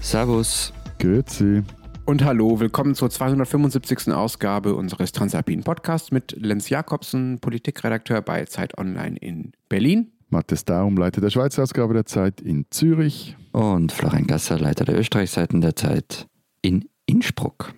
Servus. Grüezi. Und hallo, willkommen zur 275. Ausgabe unseres Transalpinen Podcasts mit Lenz Jakobsen, Politikredakteur bei Zeit Online in Berlin. Matthias Daum, Leiter der Schweizer Ausgabe der Zeit in Zürich. Und Florian Gasser, Leiter der Österreichseiten der Zeit in Innsbruck.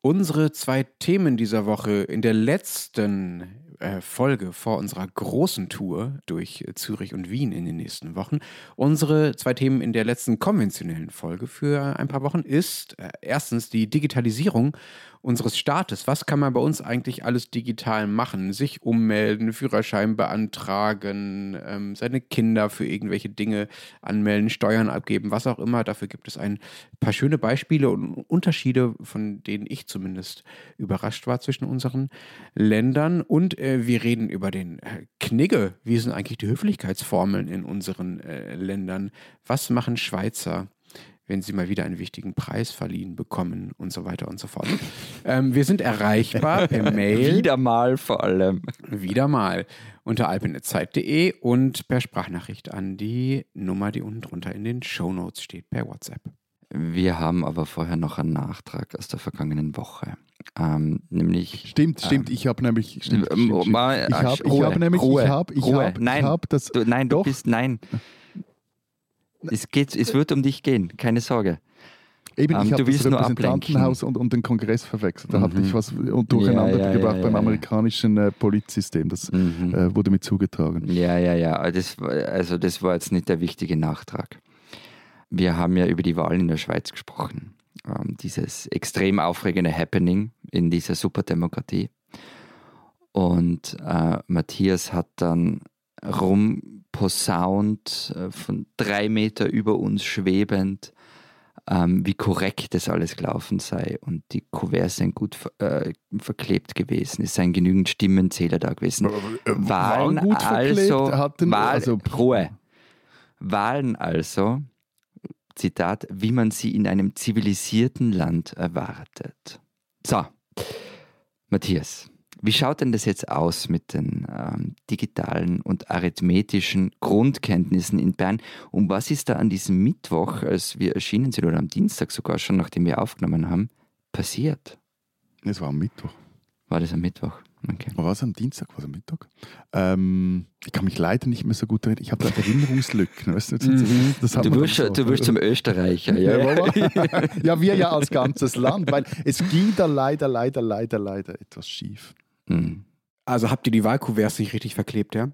Unsere zwei Themen dieser Woche in der letzten äh, Folge vor unserer großen Tour durch Zürich und Wien in den nächsten Wochen. Unsere zwei Themen in der letzten konventionellen Folge für ein paar Wochen ist äh, erstens die Digitalisierung unseres Staates. Was kann man bei uns eigentlich alles digital machen? Sich ummelden, Führerschein beantragen, ähm, seine Kinder für irgendwelche Dinge anmelden, Steuern abgeben, was auch immer. Dafür gibt es ein paar schöne Beispiele und Unterschiede, von denen ich zumindest überrascht war zwischen unseren Ländern. Und äh, wir reden über den äh, Knigge. Wie sind eigentlich die Höflichkeitsformeln in unseren äh, Ländern? Was machen Schweizer? Wenn sie mal wieder einen wichtigen Preis verliehen bekommen und so weiter und so fort. ähm, wir sind erreichbar per Mail. wieder mal vor allem. Wieder mal unter alpenetzeit.de und per Sprachnachricht an die Nummer, die unten drunter in den Shownotes steht, per WhatsApp. Wir haben aber vorher noch einen Nachtrag aus der vergangenen Woche. Ähm, nämlich. Stimmt, stimmt. Ähm, ich habe nämlich. Stimmt, stimmt, stimmt. Ich habe hab nämlich. Ruhe, ich habe. Ich Ruhe. Hab, nein, ich hab das. Du, nein, doch. du bist. Nein. Es, geht, es wird um dich gehen, keine Sorge. Eben, Ähm, ich du habe das willst nur Repräsentantenhaus und, und den Kongress verwechselt. Da Mhm. ich was durcheinander Ja, ja, gebracht ja, beim amerikanischen äh, Polizsystem. Das Mhm. äh, wurde mir zugetragen. Ja, ja, ja. Das, war- also das war jetzt nicht der wichtige Nachtrag. Wir haben ja über die Wahlen in der Schweiz gesprochen. Ähm, dieses extrem aufregende Happening in dieser Superdemokratie. Und äh, Matthias hat dann rumposaunt, äh, von drei Meter über uns schwebend, ähm, wie korrekt das alles gelaufen sei. Und die Kuverts seien gut äh, verklebt gewesen. Es seien genügend Stimmenzähler da gewesen. Wahlen gut verklebt, also, Wahl, also- Ruhe. Wahlen also, Zitat, wie man sie in einem zivilisierten Land erwartet. So, Matthias, wie schaut denn das jetzt aus mit den ähm, digitalen und arithmetischen Grundkenntnissen in Bern? Und was ist da an diesem Mittwoch, als wir erschienen sind, oder am Dienstag sogar schon, nachdem wir aufgenommen haben, passiert? Es war am Mittwoch. War das am Mittwoch? Okay. War es am Dienstag? War es am Mittag? Ähm, ich kann mich leider nicht mehr so gut erinnern. Ich habe da Erinnerungslücken. Weißt du, hat Du wirst, so. du wirst zum Österreicher, ja. Ja, ja, wir ja als ganzes Land, weil es ging da leider, leider, leider, leider etwas schief. Mhm. Also habt ihr die Wahlkuverts nicht richtig verklebt, ja?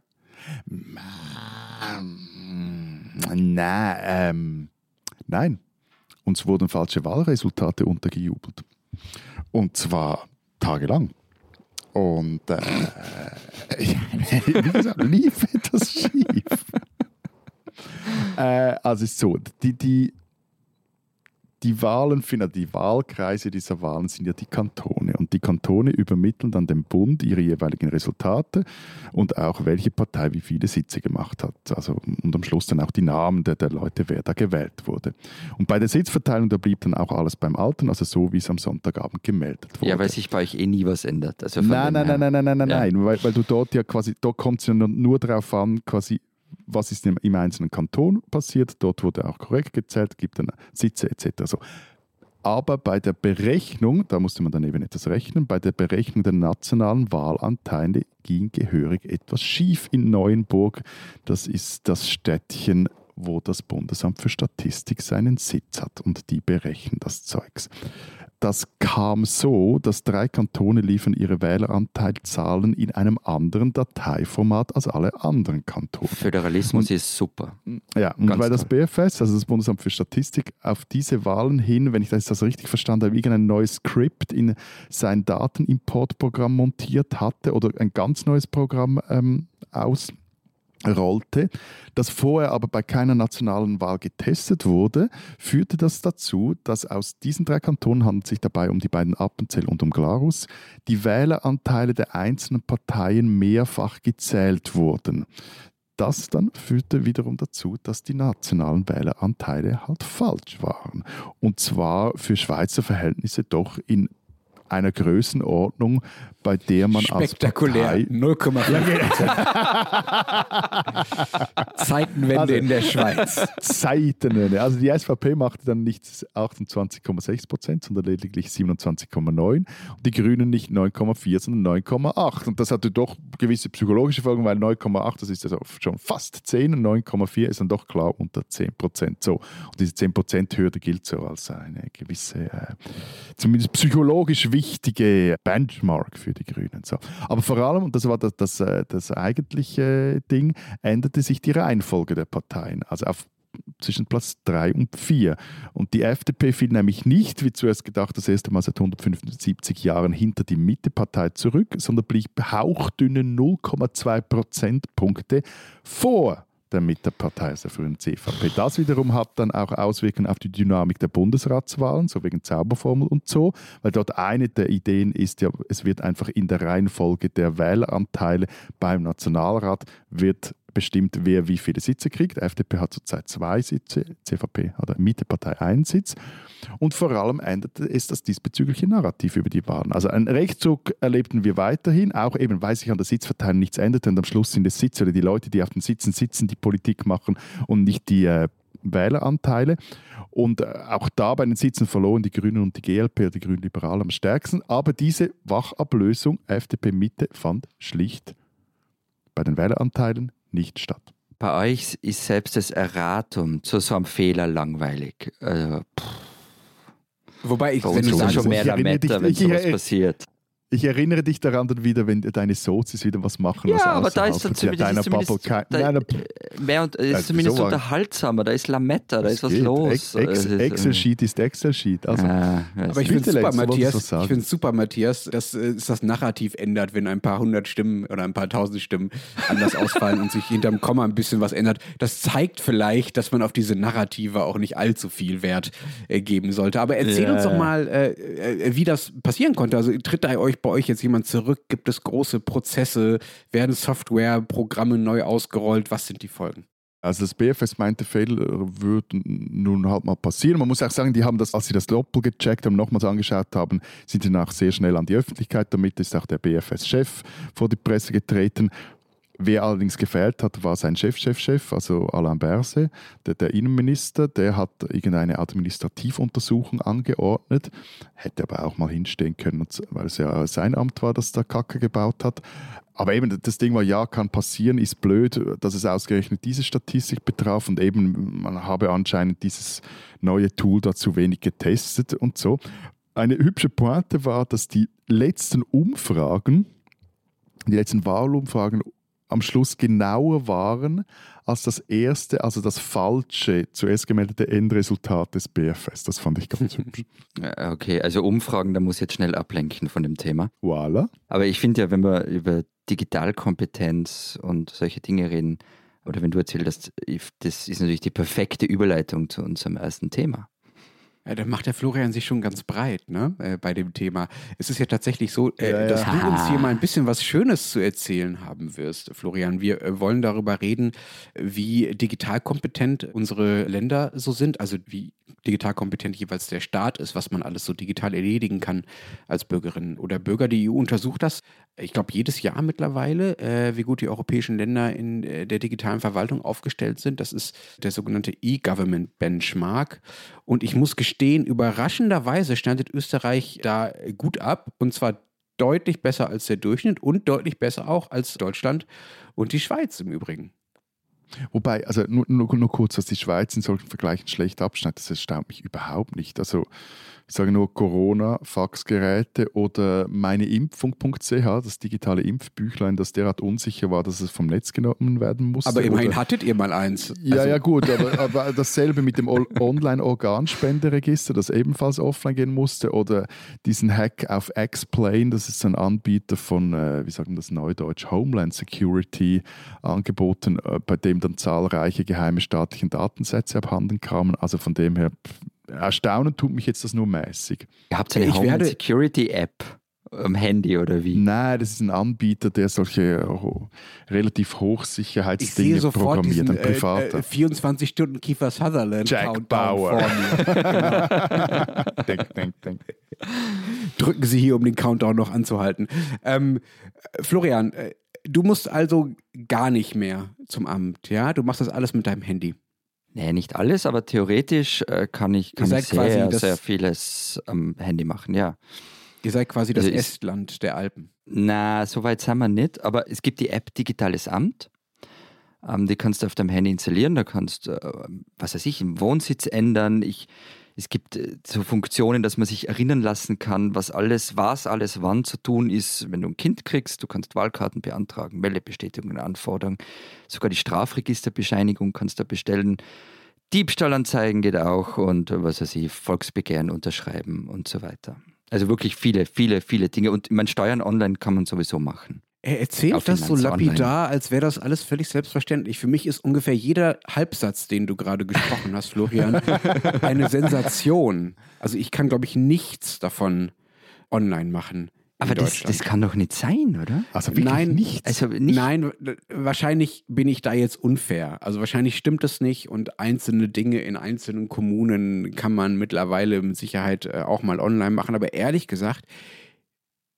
Nein, ähm, nein. Uns wurden falsche Wahlresultate untergejubelt. Und zwar tagelang. Und äh, lief etwas schief. äh, also ist so, die, die, die Wahlen, finden- die Wahlkreise dieser Wahlen sind ja die Kantone. Und die Kantone übermitteln dann dem Bund ihre jeweiligen Resultate und auch welche Partei wie viele Sitze gemacht hat. Also, und am Schluss dann auch die Namen der, der Leute, wer da gewählt wurde. Und bei der Sitzverteilung, da blieb dann auch alles beim Alten, also so, wie es am Sonntagabend gemeldet wurde. Ja, weil sich bei euch eh nie was ändert. Also Nein, nein, nein, her- nein, nein, nein, Ja. nein, weil, weil du dort ja quasi, dort kommt es ja nur, nur darauf an, quasi, was ist im, im einzelnen Kanton passiert. Dort wurde auch korrekt gezählt, gibt dann Sitze etc. So. Aber bei der Berechnung, da musste man dann eben etwas rechnen, bei der Berechnung der nationalen Wahlanteile ging gehörig etwas schief in Neuenburg. Das ist das Städtchen, wo das Bundesamt für Statistik seinen Sitz hat und die berechnen das Zeugs. Das kam so, dass drei Kantone liefern ihre Wähleranteilzahlen in einem anderen Dateiformat als alle anderen Kantone. Föderalismus ist super. Ja, und Ganz weil das. BFS, also das Bundesamt für Statistik, auf diese Wahlen hin, wenn ich das richtig verstanden habe, irgendein neues Skript in sein Datenimportprogramm montiert hatte oder ein ganz neues Programm ähm, ausrollte, das vorher aber bei keiner nationalen Wahl getestet wurde, führte das dazu, dass aus diesen drei Kantonen handelt sich dabei um die beiden Appenzell und um Glarus, die Wähleranteile der einzelnen Parteien mehrfach gezählt wurden. Das dann führte wiederum dazu, dass die nationalen Wähleranteile halt falsch waren. Und zwar für Schweizer Verhältnisse doch in einer Größenordnung, bei der man Spektakulär. als Partei 0,5 Zeitenwende Also- in der Schweiz. Zeitenwende. Also die SVP machte dann nicht 28,6 Prozent, sondern lediglich 27,9 und die Grünen nicht 9,4, sondern 9,8. Und das hatte doch gewisse psychologische Folgen, weil 9,8, das ist also schon fast 10 und 9,4 ist dann doch klar unter 10 Prozent. So. Und diese 10 Prozent Hürde gilt so als eine gewisse, äh, zumindest psychologisch wichtige Benchmark für die Grünen. So. Aber vor allem, und das war das, das, äh, das eigentliche Ding, änderte sich die Reihenfolge der Parteien. Also auf zwischen Platz 3 und 4. Und die FDP fiel nämlich nicht, wie zuerst gedacht, das erste Mal seit 175 Jahren hinter die Mittepartei zurück, sondern blieb hauchdünne 0,2 Prozentpunkte vor der Mittepartei, also frühen CVP. Das wiederum hat dann auch Auswirkungen auf die Dynamik der Bundesratswahlen, so wegen Zauberformel und so, weil dort eine der Ideen ist ja, es wird einfach in der Reihenfolge der Wähleranteile beim Nationalrat wird bestimmt, wer wie viele Sitze kriegt. FDP hat zurzeit zwei Sitze, CVP hat eine Mittepartei einen Sitz. Und vor allem änderte es das diesbezügliche Narrativ über die Wahlen. Also einen Rechtszug erlebten wir weiterhin, auch eben, weil sich an der Sitzverteilung nichts änderte und am Schluss sind es Sitze oder die Leute, die auf den Sitzen sitzen, die Politik machen und nicht die äh, Wähleranteile. Und äh, auch da bei den Sitzen verloren die Grünen und die GLP, oder die Grünen Liberalen am stärksten. Aber diese Wachablösung FDP-Mitte fand schlicht bei den Wähleranteilen nicht statt. Bei euch ist selbst das Erratum zu so einem Fehler langweilig. Also, Wobei ich, bei wenn uns ich ist sage, es schon ich mehr Lametta, wenn ich sowas passiert. Ich erinnere dich daran dann wieder, wenn deine Sozis wieder was machen. Ja, was aber da ist dann zumindest, deiner ist zumindest Bubble kein- da, Nein, äh, mehr und, ist zumindest so unterhaltsamer, da ist Lametta, da ist was geht. los. Ex- Ex- Es ist, äh, Excel-Sheet ist Excel-Sheet. Also, ah, Aber ich finde super, Matthias, ich finde super, Matthias, dass äh, es das Narrativ ändert, wenn ein paar hundert Stimmen oder ein paar tausend Stimmen anders ausfallen und sich hinterm Komma ein bisschen was ändert. Das zeigt vielleicht, dass man auf diese Narrative auch nicht allzu viel Wert äh, geben sollte. Aber erzähl Ja. uns doch mal, äh, äh, wie das passieren konnte. Also tritt da euch bei euch jetzt jemand zurück? Gibt es große Prozesse? Werden Softwareprogramme neu ausgerollt? Was sind die Folgen? Also das BFS meinte, Fehler würden nun halt mal passieren. Man muss auch sagen, die haben das, als sie das Doppel gecheckt haben, nochmals angeschaut haben, sind sie nach sehr schnell an die Öffentlichkeit. Damit ist auch der BFS-Chef vor die Presse getreten. Wer allerdings gefehlt hat, war sein Chef-Chef-Chef, also Alain Berset, der, der Innenminister. Der hat irgendeine Administrativuntersuchung angeordnet, hätte aber auch mal hinstehen können, weil es ja sein Amt war, das da Kacke gebaut hat. Aber eben das Ding war, ja, kann passieren, ist blöd, dass es ausgerechnet diese Statistik betraf und eben man habe anscheinend dieses neue Tool da zu wenig getestet und so. Eine hübsche Pointe war, dass die letzten Umfragen, die letzten Wahlumfragen am Schluss genauer waren als das erste, also das falsche, zuerst gemeldete Endresultat des BFS. Das fand ich ganz hübsch. Okay, also Umfragen, da muss ich jetzt schnell ablenken von dem Thema. Voilà. Aber ich finde ja, wenn wir über Digitalkompetenz und solche Dinge reden, oder wenn du ich- das ist natürlich die perfekte Überleitung zu unserem ersten Thema. Ja, da macht der Florian sich schon ganz breit ne, äh, bei dem Thema. Es ist ja tatsächlich so, äh, Ja, ja. dass du uns hier mal ein bisschen was Schönes zu erzählen haben wirst, Florian. Wir äh, wollen darüber reden, wie digital kompetent unsere Länder so sind, also wie digital kompetent jeweils der Staat ist, was man alles so digital erledigen kann als Bürgerin oder Bürger. Die EU untersucht das, ich glaube, jedes Jahr mittlerweile, äh, wie gut die europäischen Länder in äh, der digitalen Verwaltung aufgestellt sind. Das ist der sogenannte E-Government Benchmark. Und ich muss gestehen, überraschenderweise schneidet Österreich da gut ab. Und zwar deutlich besser als der Durchschnitt und deutlich besser auch als Deutschland und die Schweiz im Übrigen. Wobei, also nur, nur, nur kurz, dass die Schweiz in solchen Vergleichen schlecht abschneidet, das erstaunt mich überhaupt nicht. Also ich sage nur Corona, Faxgeräte oder meineimpfung.ch, das digitale Impfbüchlein, das derart unsicher war, dass es vom Netz genommen werden musste. Aber immerhin oder, hattet ihr mal eins. ja, Also, ja, gut, aber, aber dasselbe mit dem Online-Organspenderegister, das ebenfalls offline gehen musste, oder diesen Hack auf X-Plane, das ist ein Anbieter von, äh, wie sagen wir das neudeutsch, Homeland Security angeboten, äh, bei dem dann zahlreiche geheime staatliche Datensätze abhanden kamen. Also von dem her, erstaunen tut mich jetzt das nur mäßig. Ihr habt eine Ich Homeland werde- Security App am Handy oder wie? Nein, das ist ein Anbieter, der solche äh, relativ ich Hochsicherheitsdinge sehe sofort programmiert, diesen ein privater. äh, äh, 24 Stunden Kiefer Sutherland Jack Countdown Bauer. vor mir. denk, denk, denk. Drücken Sie hier, um den Countdown noch anzuhalten. Ähm, Florian, äh, du musst also gar nicht mehr zum Amt, ja? Du machst das alles mit deinem Handy. Nee, nicht alles, aber theoretisch äh, kann ich, kann ich sehr, das- sehr vieles am Handy machen, ja. Ihr seid quasi das Also ich- Estland der Alpen. Na, so weit sind wir nicht, aber es gibt die App Digitales Amt. Ähm, die kannst du auf deinem Handy installieren, da kannst du, äh, was weiß ich, im Wohnsitz ändern. Ich, es gibt äh, so Funktionen, dass man sich erinnern lassen kann, was alles, was alles wann zu tun ist, wenn du ein Kind kriegst. Du kannst Wahlkarten beantragen, Meldebestätigungen anfordern, sogar die Strafregisterbescheinigung kannst du bestellen. Diebstahlanzeigen geht auch und was weiß ich, Volksbegehren unterschreiben und so weiter. Also wirklich viele, viele, viele Dinge. Und mein Steuern online kann man sowieso machen. Er erzählt das so lapidar, als wäre das alles völlig selbstverständlich. Für mich ist ungefähr jeder Halbsatz, den du gerade gesprochen hast, Florian, eine Sensation. Also ich kann, glaube ich, nichts davon online machen. Aber das, das kann doch nicht sein, oder? Also wirklich Nein, nichts. Also nicht. Nein, wahrscheinlich bin ich da jetzt unfair. Also wahrscheinlich stimmt das nicht und einzelne Dinge in einzelnen Kommunen kann man mittlerweile mit Sicherheit äh, auch mal online machen. Aber ehrlich gesagt,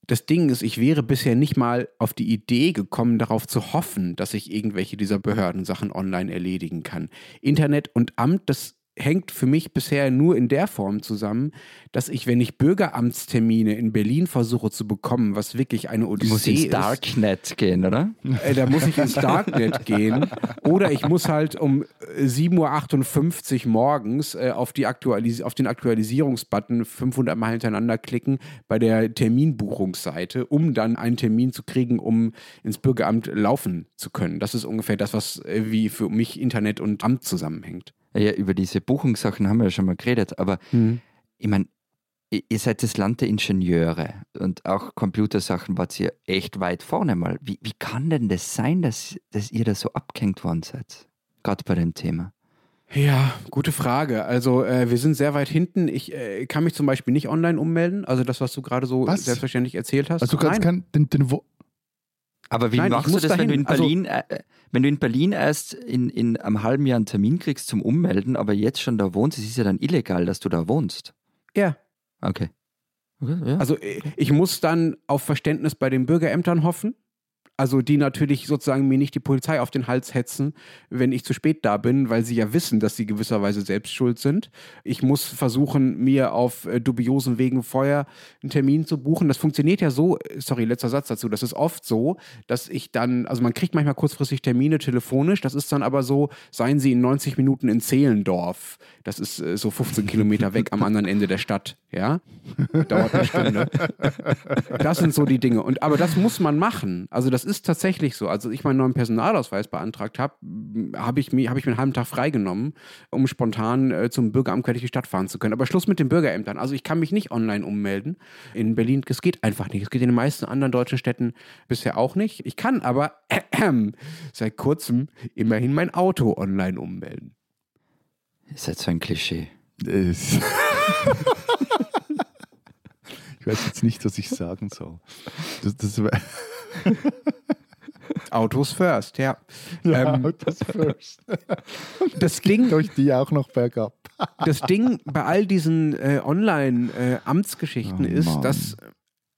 das Ding ist, ich wäre bisher nicht mal auf die Idee gekommen, darauf zu hoffen, dass ich irgendwelche dieser Behördensachen online erledigen kann. Internet und Amt, das hängt für mich bisher nur in der Form zusammen, dass ich, wenn ich Bürgeramtstermine in Berlin versuche zu bekommen, was wirklich eine Odyssee musst ins ist, Darknet gehen, oder? äh, da muss ich ins Darknet gehen. Oder ich muss halt um äh, 7.58 Uhr morgens äh, auf, die Aktualis auf den Aktualisierungsbutton 500 Mal hintereinander klicken bei der Terminbuchungsseite, um dann einen Termin zu kriegen, um ins Bürgeramt laufen zu können. Das ist ungefähr das, was äh, wie für mich Internet und Amt zusammenhängt. Ja, über diese Buchungssachen haben wir ja schon mal geredet, aber ich meine, ihr seid das Land der Ingenieure und auch Computersachen wart ihr echt weit vorne mal. Wie, wie kann denn das sein, dass, dass ihr da so abgehängt worden seid? Gerade bei dem Thema. Ja, gute Frage. Also äh, wir sind sehr weit hinten. Ich äh, kann mich zum Beispiel nicht online ummelden. Also das, was du gerade so Was? selbstverständlich erzählt hast. Also du kannst kein, den, den, Wo- Aber wie Nein, machst du das, wenn du dahin. in Also- Berlin, äh, äh, wenn du in Berlin erst in, in einem halben Jahr einen Termin kriegst zum Ummelden, aber jetzt schon da wohnst, es ist ja dann illegal, dass du da wohnst. Ja. Okay. okay ja. Also äh, ich muss dann auf Verständnis bei den Bürgerämtern hoffen. Also die natürlich sozusagen mir nicht die Polizei auf den Hals hetzen, wenn ich zu spät da bin, weil sie ja wissen, dass sie gewisserweise selbst schuld sind. Ich muss versuchen, mir auf äh, dubiosen Wegen vorher einen Termin zu buchen. Das funktioniert ja so, äh, sorry, letzter Satz dazu, das ist oft so, dass ich dann, also man kriegt manchmal kurzfristig Termine telefonisch, das ist dann aber so, seien Sie in 90 Minuten in Zehlendorf. Das ist äh, so 15 Kilometer weg am anderen Ende der Stadt, ja? Dauert eine Stunde. Das sind so die Dinge. Und, aber das muss man machen. Also das ist tatsächlich so. Als ich meinen neuen Personalausweis beantragt habe, habe ich, mir- habe ich mir einen halben Tag freigenommen, um spontan äh, zum Bürgeramt quer durch die Stadt fahren zu können. Aber Schluss mit den Bürgerämtern. Also ich kann mich nicht online ummelden. In Berlin, das geht einfach nicht. Es geht in den meisten anderen deutschen Städten bisher auch nicht. Ich kann aber seit kurzem immerhin mein Auto online ummelden. Ihr seid so ein Klischee. Es- ich weiß jetzt nicht, was ich sagen soll. Das, das wär- Autos first, ja. ja, Ähm, das first. Das Ding, Durch die auch noch bergab. das Ding bei all diesen äh, Online-Amtsgeschichten Oh, ist, dass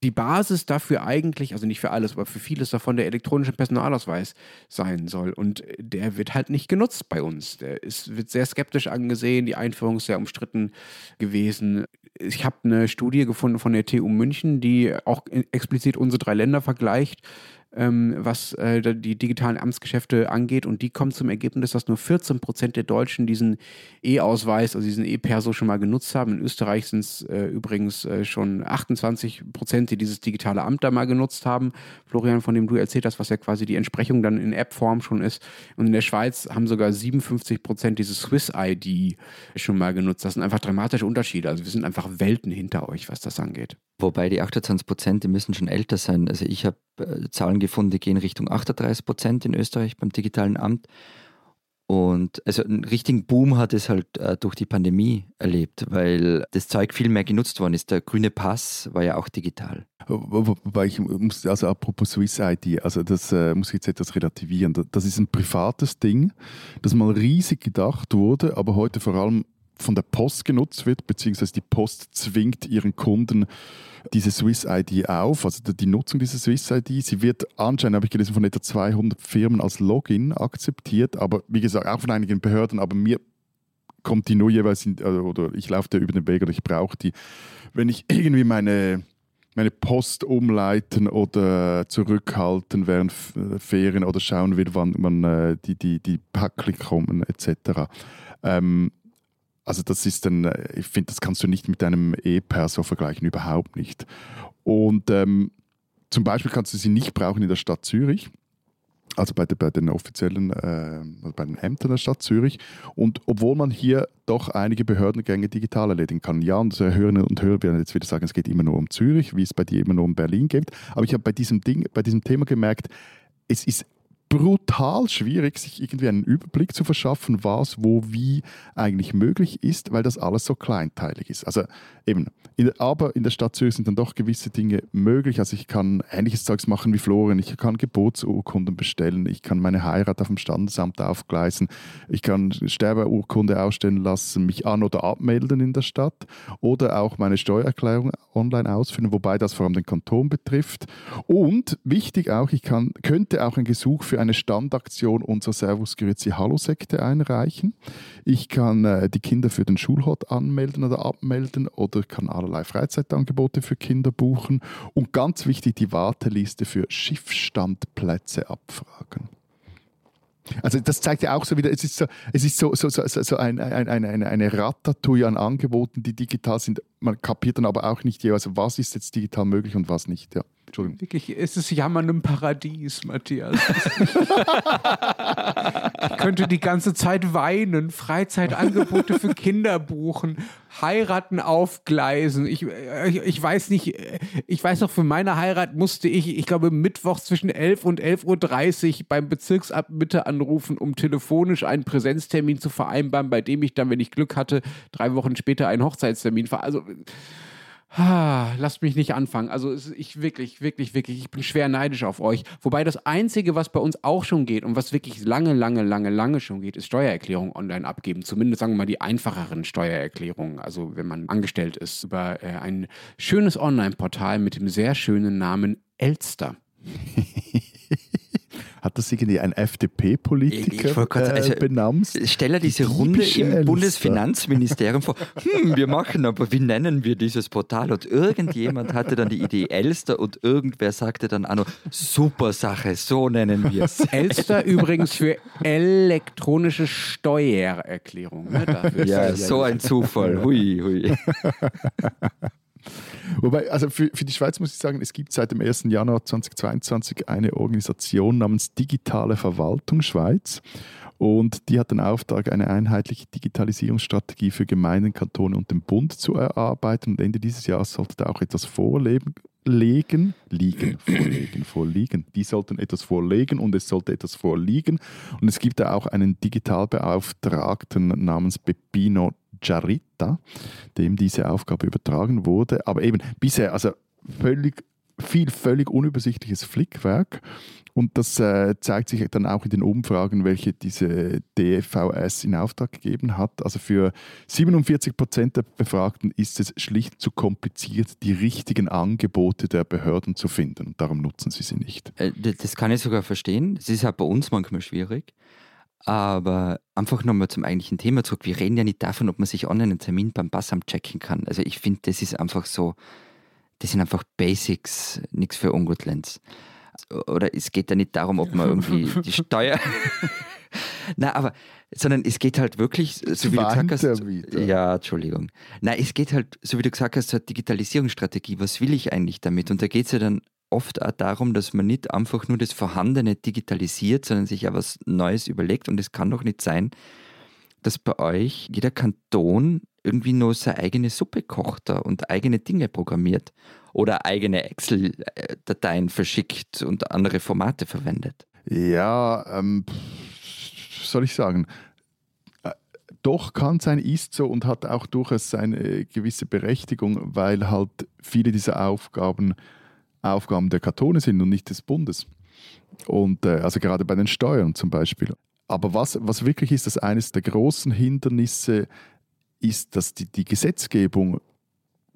die Basis dafür eigentlich, also nicht für alles, aber für vieles davon der elektronische Personalausweis sein soll. Und der wird halt nicht genutzt bei uns. Der ist, wird sehr skeptisch angesehen. Die Einführung ist sehr umstritten gewesen. Ich habe eine Studie gefunden von der TU München, die auch explizit unsere drei Länder vergleicht ähm, was äh, die digitalen Amtsgeschäfte angeht. Und die kommen zum Ergebnis, dass nur 14 Prozent der Deutschen diesen E-Ausweis, also diesen E-Perso schon mal genutzt haben. In Österreich sind es äh, übrigens äh, schon 28 Prozent, die dieses digitale Amt da mal genutzt haben. Florian, von dem du erzählt hast, was ja quasi die Entsprechung dann in App-Form schon ist. Und in der Schweiz haben sogar 57 Prozent dieses Swiss-ID schon mal genutzt. Das sind einfach dramatische Unterschiede. Also wir sind einfach Welten hinter euch, was das angeht. Wobei die 28 Prozent, die müssen schon älter sein. Also ich habe äh, Zahlen gefunden, die gehen Richtung 38 Prozent in Österreich beim digitalen Amt. Und also einen richtigen Boom hat es halt äh, durch die Pandemie erlebt, weil das Zeug viel mehr genutzt worden ist. Der grüne Pass war ja auch digital. Wo- wo- Wobei ich muss, also apropos Swiss ID, also das äh, muss ich jetzt etwas relativieren. Das ist ein privates Ding, das mal riesig gedacht wurde, aber heute vor allem von der Post genutzt wird, beziehungsweise die Post zwingt ihren Kunden diese Swiss ID auf, also die Nutzung dieser Swiss ID. Sie wird anscheinend, habe ich gelesen, von etwa 200 Firmen als Login akzeptiert, aber wie gesagt, auch von einigen Behörden, aber mir kommt die nur jeweils, in, oder ich laufe da über den Weg oder ich brauche die, wenn ich irgendwie meine meine Post umleiten oder zurückhalten während Ferien oder schauen will, wann man äh, die, die, die Päckchen kommen etc. Ähm, also das ist dann, äh, ich finde, das kannst du nicht mit deinem E-Perso vergleichen, überhaupt nicht. Und ähm, zum Beispiel kannst du sie nicht brauchen in der Stadt Zürich also bei, bei den offiziellen, äh, also bei den Ämtern der Stadt Zürich. Und obwohl man hier doch einige Behördengänge digital erledigen kann. Ja, und Hörerinnen und Hörer werden jetzt wieder sagen, es geht immer nur um Zürich, wie es bei dir immer nur um Berlin geht. Aber ich habe bei diesem Ding, bei diesem Thema gemerkt, es ist brutal schwierig, sich irgendwie einen Überblick zu verschaffen, was, wo, wie eigentlich möglich ist, weil das alles so kleinteilig ist. Also eben, in, aber in der Stadt Zürich sind dann doch gewisse Dinge möglich. Also ich kann ähnliches Zeugs machen wie Florian, ich kann Geburtsurkunden bestellen, ich kann meine Heirat auf dem Standesamt aufgleisen, ich kann Sterbeurkunde ausstellen lassen, mich an- oder abmelden in der Stadt oder auch meine Steuererklärung online ausfüllen, wobei das vor allem den Kanton betrifft. Und wichtig auch, ich kann, könnte auch ein Gesuch für eine Standaktion unserer Servus Grüezi Hallo-Sekte einreichen. Ich kann äh, die Kinder für den Schulhort anmelden oder abmelden oder kann allerlei Freizeitangebote für Kinder buchen. Und ganz wichtig, die Warteliste für Schiffsstandplätze abfragen. Also das zeigt ja auch so wieder, es ist so, es ist so, so, so, so ein, ein, ein, eine Ratatouille an Angeboten, die digital sind. Man kapiert dann aber auch nicht jeweils, was ist jetzt digital möglich und was nicht. Ja. Entschuldigung. Wirklich, es ist Jammern im Paradies, Matthias. ich könnte die ganze Zeit weinen, Freizeitangebote für Kinder buchen, heiraten aufgleisen. Ich, ich, ich weiß nicht, ich weiß noch, für meine Heirat musste ich, ich glaube, Mittwoch zwischen 11 und 11.30 Uhr beim Bezirksamt Mitte anrufen, um telefonisch einen Präsenztermin zu vereinbaren, bei dem ich dann, wenn ich Glück hatte, drei Wochen später einen Hochzeitstermin ver... Also, Lasst mich nicht anfangen. Also ich wirklich, wirklich, wirklich, ich bin schwer neidisch auf euch. Wobei das Einzige, was bei uns auch schon geht und was wirklich lange, lange, lange, lange schon geht, ist Steuererklärung online abgeben. Zumindest sagen wir mal die einfacheren Steuererklärungen. Also wenn man angestellt ist über äh, ein schönes Online-Portal mit dem sehr schönen Namen Elster. Hat das irgendwie ein FDP-Politiker äh, also, benannt? Stelle diese Runde im Elster. Bundesfinanzministerium vor. Hm, wir machen aber, wie nennen wir dieses Portal? Und irgendjemand hatte dann die Idee Elster und irgendwer sagte dann auch noch, super Sache, so nennen wir es. Elster übrigens für elektronische Steuererklärung. Ne? Ja, so ein Zufall. Hui, hui. Wobei, also für, für die Schweiz muss ich sagen, es gibt seit dem 1. Januar 2022 eine Organisation namens Digitale Verwaltung Schweiz. Und die hat den Auftrag, eine einheitliche Digitalisierungsstrategie für Gemeinden, Kantone und den Bund zu erarbeiten. Und Ende dieses Jahres sollte da auch etwas vorlegen, legen, liegen, vorlegen, vorliegen. Die sollten etwas vorlegen und es sollte etwas vorliegen. Und es gibt da auch einen Digitalbeauftragten namens Peppino Jarita, dem diese Aufgabe übertragen wurde. Aber eben bisher, also völlig viel völlig unübersichtliches Flickwerk. Und das äh, zeigt sich dann auch in den Umfragen, welche diese DFVS in Auftrag gegeben hat. Also für 47 Prozent der Befragten ist es schlicht zu kompliziert, die richtigen Angebote der Behörden zu finden. Und darum nutzen sie sie nicht. Äh, das kann ich sogar verstehen. Das ist auch bei uns manchmal schwierig. Aber einfach nochmal zum eigentlichen Thema zurück. Wir reden ja nicht davon, ob man sich online einen Termin beim Passamt checken kann. Also ich finde, das ist einfach so, das sind einfach Basics, nichts für Ungutlens. Oder es geht ja nicht darum, ob man irgendwie die Steuer. Na, aber, sondern es geht halt wirklich, so wie du gesagt hast. Ja, Entschuldigung. Nein, es geht halt, so wie du gesagt hast, zur Digitalisierungsstrategie. Was will ich eigentlich damit? Und da geht es ja dann oft auch darum, dass man nicht einfach nur das Vorhandene digitalisiert, sondern sich ja was Neues überlegt. Und es kann doch nicht sein, dass bei euch jeder Kanton irgendwie nur seine eigene Suppe kocht und eigene Dinge programmiert oder eigene Excel-Dateien verschickt und andere Formate verwendet. Ja, ähm, soll ich sagen, äh, doch kann sein, ist so und hat auch durchaus seine gewisse Berechtigung, weil halt viele dieser Aufgaben Aufgaben der Kantone sind und nicht des Bundes. Und äh, also gerade bei den Steuern zum Beispiel. Aber was, was wirklich ist, dass eines der großen Hindernisse ist, dass die, die Gesetzgebung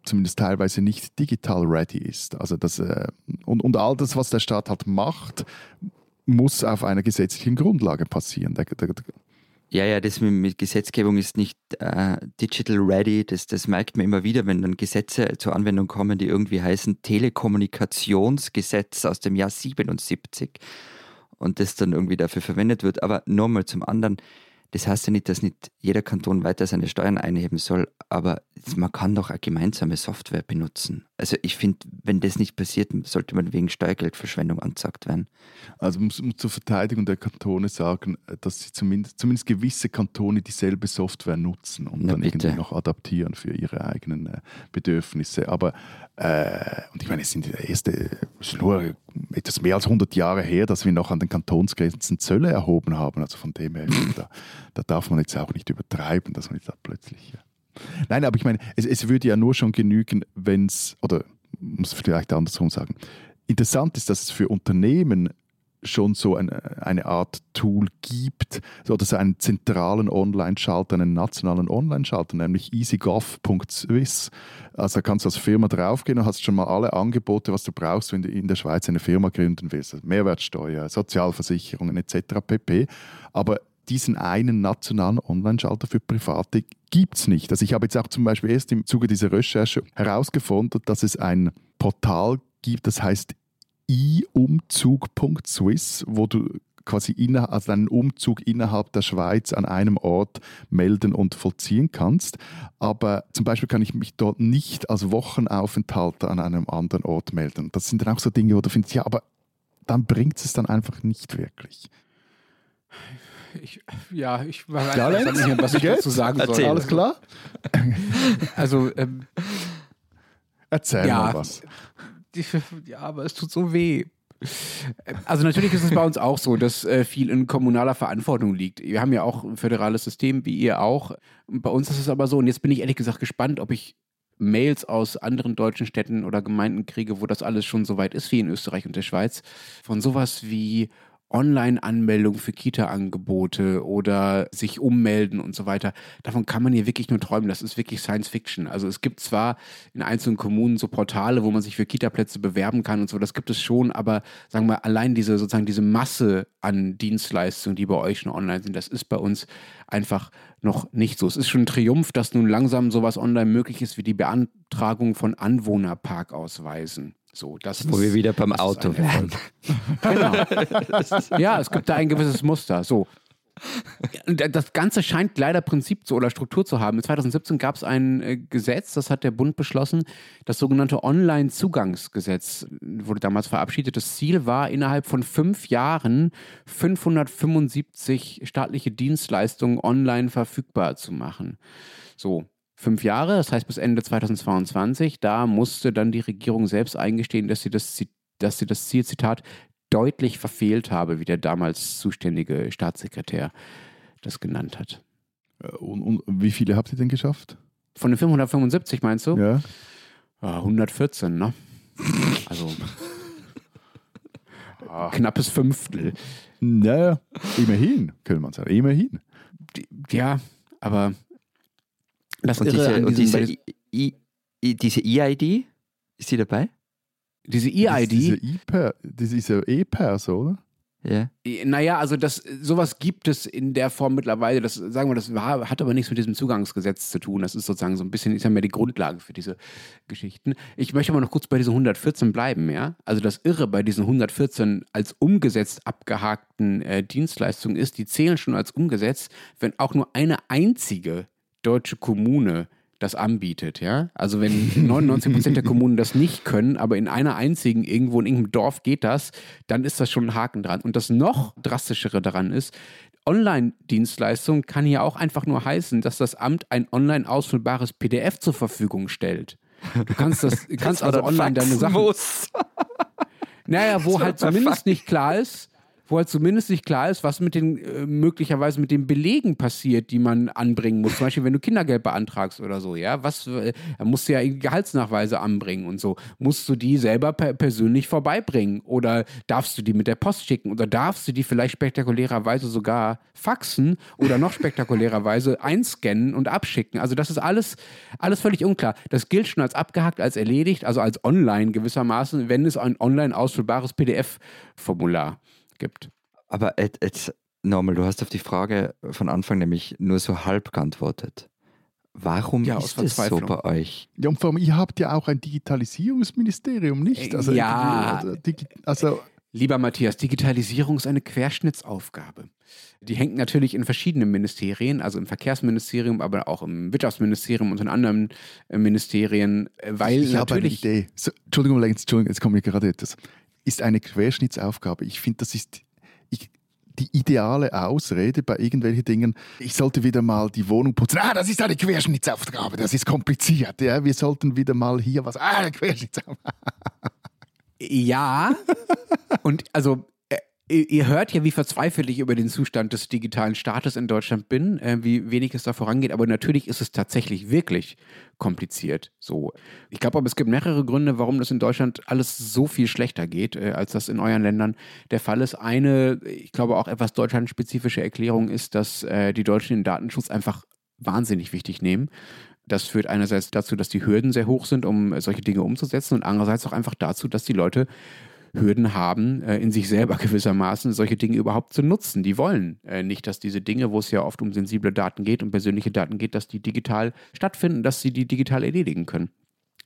zumindest teilweise nicht digital ready ist. Also das, äh, und, und all das, was der Staat halt macht, muss auf einer gesetzlichen Grundlage passieren. Der, der, ja, ja, das mit, Gesetzgebung ist nicht äh, digital ready. Das, das merkt man immer wieder, wenn dann Gesetze zur Anwendung kommen, die irgendwie heißen Telekommunikationsgesetz aus dem Jahr 77 und das dann irgendwie dafür verwendet wird. Aber nochmal zum anderen, das heißt ja nicht, dass nicht jeder Kanton weiter seine Steuern einheben soll, aber man kann doch eine gemeinsame Software benutzen. Also ich finde, wenn das nicht passiert, sollte man wegen Steuergeldverschwendung angezeigt werden. Also man muss zur Verteidigung der Kantone sagen, dass sie zumindest, zumindest gewisse Kantone dieselbe Software nutzen und Na, dann bitte. irgendwie noch adaptieren für ihre eigenen äh, Bedürfnisse. Aber äh, und ich meine, es sind die erste, es ist nur etwas mehr als 100 Jahre her, dass wir noch an den Kantonsgrenzen Zölle erhoben haben. Also von dem her, da, da darf man jetzt auch nicht übertreiben, dass man jetzt da plötzlich. Ja. Nein, aber ich meine, es, es würde ja nur schon genügen, wenn es, oder muss vielleicht andersrum sagen, interessant ist, dass es für Unternehmen schon so eine, eine Art Tool gibt, oder so einen zentralen Online-Schalter, einen nationalen Online-Schalter, nämlich easygov.swiss. Also kannst du als Firma draufgehen und hast schon mal alle Angebote, was du brauchst, wenn du in der Schweiz eine Firma gründen willst. Also Mehrwertsteuer, Sozialversicherungen etc. pp. Aber diesen einen nationalen Online-Schalter für Private gibt es nicht. Also ich habe jetzt auch zum Beispiel erst im Zuge dieser Recherche herausgefunden, dass es ein Portal gibt, das heißt iumzug.swiss, wo du quasi also einen Umzug innerhalb der Schweiz an einem Ort melden und vollziehen kannst. Aber zum Beispiel kann ich mich dort nicht als Wochenaufenthalter an einem anderen Ort melden. Das sind dann auch so Dinge, wo du findest, ja, aber dann bringt es dann einfach nicht wirklich. Ich, ja, ich weiß ja, nicht, was ich dazu sagen soll. Erzähl. Alles klar? Also, ähm, Erzähl ja, mal was ja, aber es tut so weh. Also natürlich ist es bei uns auch so, dass äh, viel in kommunaler Verantwortung liegt. Wir haben ja auch ein föderales System, wie ihr auch. Bei uns ist es aber so, und jetzt bin ich ehrlich gesagt gespannt, ob ich Mails aus anderen deutschen Städten oder Gemeinden kriege, wo das alles schon so weit ist wie in Österreich und der Schweiz, von sowas wie Online-Anmeldung für Kita-Angebote oder sich ummelden und so weiter. Davon kann man hier wirklich nur träumen. Das ist wirklich Science Fiction. Also es gibt zwar in einzelnen Kommunen so Portale, wo man sich für Kita-Plätze bewerben kann und so, das gibt es schon, aber sagen wir allein diese sozusagen diese Masse an Dienstleistungen, die bei euch schon online sind, das ist bei uns einfach noch nicht so. Es ist schon ein Triumph, dass nun langsam sowas online möglich ist wie die Beantragung von Anwohnerparkausweisen. So, das Wo ist, wir wieder beim Auto wären. genau. ja, es gibt da ein gewisses Muster. So. Das Ganze scheint leider Prinzip zu, oder Struktur zu haben. 2017 gab es ein äh, Gesetz, das hat der Bund beschlossen, das sogenannte Online-Zugangsgesetz wurde damals verabschiedet. Das Ziel war, innerhalb von fünf Jahren 575 staatliche Dienstleistungen online verfügbar zu machen. So, fünf Jahre, das heißt bis Ende 2022. Da musste dann die Regierung selbst eingestehen, dass sie das, dass sie das Ziel, Zitat, deutlich verfehlt habe, wie der damals zuständige Staatssekretär das genannt hat. Äh, und, und wie viele habt ihr denn geschafft? Von den 575 meinst du? Ja. ja 114, ne? Also knappes Fünftel. Naja, immerhin, könnte man sagen. Immerhin. Ja, aber das und diese, und diese, I, I, diese EID, ist die dabei? Diese EID? Diese E-Pers, oder? Ja. Naja, also das, sowas gibt es in der Form mittlerweile, das sagen wir, das war, hat aber nichts mit diesem Zugangsgesetz zu tun. Das ist sozusagen so ein bisschen, ist ja mehr die Grundlage für diese Geschichten. Ich möchte aber noch kurz bei diesen 114 bleiben, ja. Also das Irre bei diesen 114 als umgesetzt abgehakten äh, Dienstleistungen ist, die zählen schon als umgesetzt, wenn auch nur eine einzige deutsche Kommune das anbietet, ja. Also wenn 99 Prozent der Kommunen das nicht können, aber in einer einzigen irgendwo in irgendeinem Dorf geht das, dann ist das schon ein Haken dran. Und das noch drastischere daran ist, Online-Dienstleistung kann hier auch einfach nur heißen, dass das Amt ein online ausfüllbares PDF zur Verfügung stellt. Du kannst das, kannst also online deine Sachen. Muss. Naja, wo halt zumindest nicht klar ist, wo halt zumindest nicht klar ist, was mit den äh, möglicherweise mit den Belegen passiert, die man anbringen muss. Zum Beispiel, wenn du Kindergeld beantragst oder so, ja, was äh, musst du ja Gehaltsnachweise anbringen und so. Musst du die selber per persönlich vorbeibringen oder darfst du die mit der Post schicken oder darfst du die vielleicht spektakulärerweise sogar faxen oder noch spektakulärerweise einscannen und abschicken? Also das ist alles, alles völlig unklar. Das gilt schon als abgehackt, als erledigt, also als online gewissermaßen, wenn es ein online ausfüllbares PDF-Formular gibt. Aber jetzt nochmal, du hast auf die Frage von Anfang nämlich nur so halb geantwortet. Warum ja, ist es so bei euch? Ja, und vor allem, ihr habt ja auch ein Digitalisierungsministerium, nicht? Also ja. Also, also Lieber Matthias, Digitalisierung ist eine Querschnittsaufgabe. Die hängt natürlich in verschiedenen Ministerien, also im Verkehrsministerium, aber auch im Wirtschaftsministerium und in anderen äh, Ministerien, äh, weil ich natürlich... habe eine Idee. So, Entschuldigung, Entschuldigung, jetzt kommt mir gerade etwas ist eine Querschnittsaufgabe. Ich finde, das ist ich, die ideale Ausrede bei irgendwelchen Dingen. Ich sollte wieder mal die Wohnung putzen. Ah, das ist eine Querschnittsaufgabe. Das ist kompliziert. Ja, wir sollten wieder mal hier was. Ah, eine Querschnittsaufgabe. Ja. Und also ihr hört ja, wie verzweifelt ich über den Zustand des digitalen Staates in Deutschland bin, äh, wie wenig es da vorangeht. Aber natürlich ist es tatsächlich wirklich kompliziert. So, ich glaube, aber es gibt mehrere Gründe, warum das in Deutschland alles so viel schlechter geht, äh, als das in euren Ländern der Fall ist. Eine, ich glaube auch etwas deutschlandspezifische Erklärung ist, dass äh, die Deutschen den Datenschutz einfach wahnsinnig wichtig nehmen. Das führt einerseits dazu, dass die Hürden sehr hoch sind, um solche Dinge umzusetzen und andererseits auch einfach dazu, dass die Leute Hürden haben, äh, in sich selber gewissermaßen solche Dinge überhaupt zu nutzen. Die wollen äh, nicht, dass diese Dinge, wo es ja oft um sensible Daten geht, um persönliche Daten geht, dass die digital stattfinden, dass sie die digital erledigen können.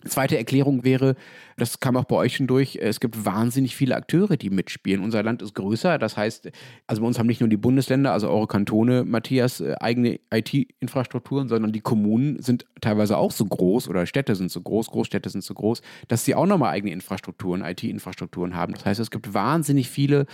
Zweite Erklärung wäre, das kam auch bei euch schon durch, es gibt wahnsinnig viele Akteure, die mitspielen. Unser Land ist größer, das heißt, also bei uns haben nicht nur die Bundesländer, also eure Kantone, Matthias, äh, eigene IT-Infrastrukturen, sondern die Kommunen sind teilweise auch so groß oder Städte sind so groß, Großstädte sind so groß, dass sie auch nochmal eigene Infrastrukturen, IT-Infrastrukturen haben. Das heißt, es gibt wahnsinnig viele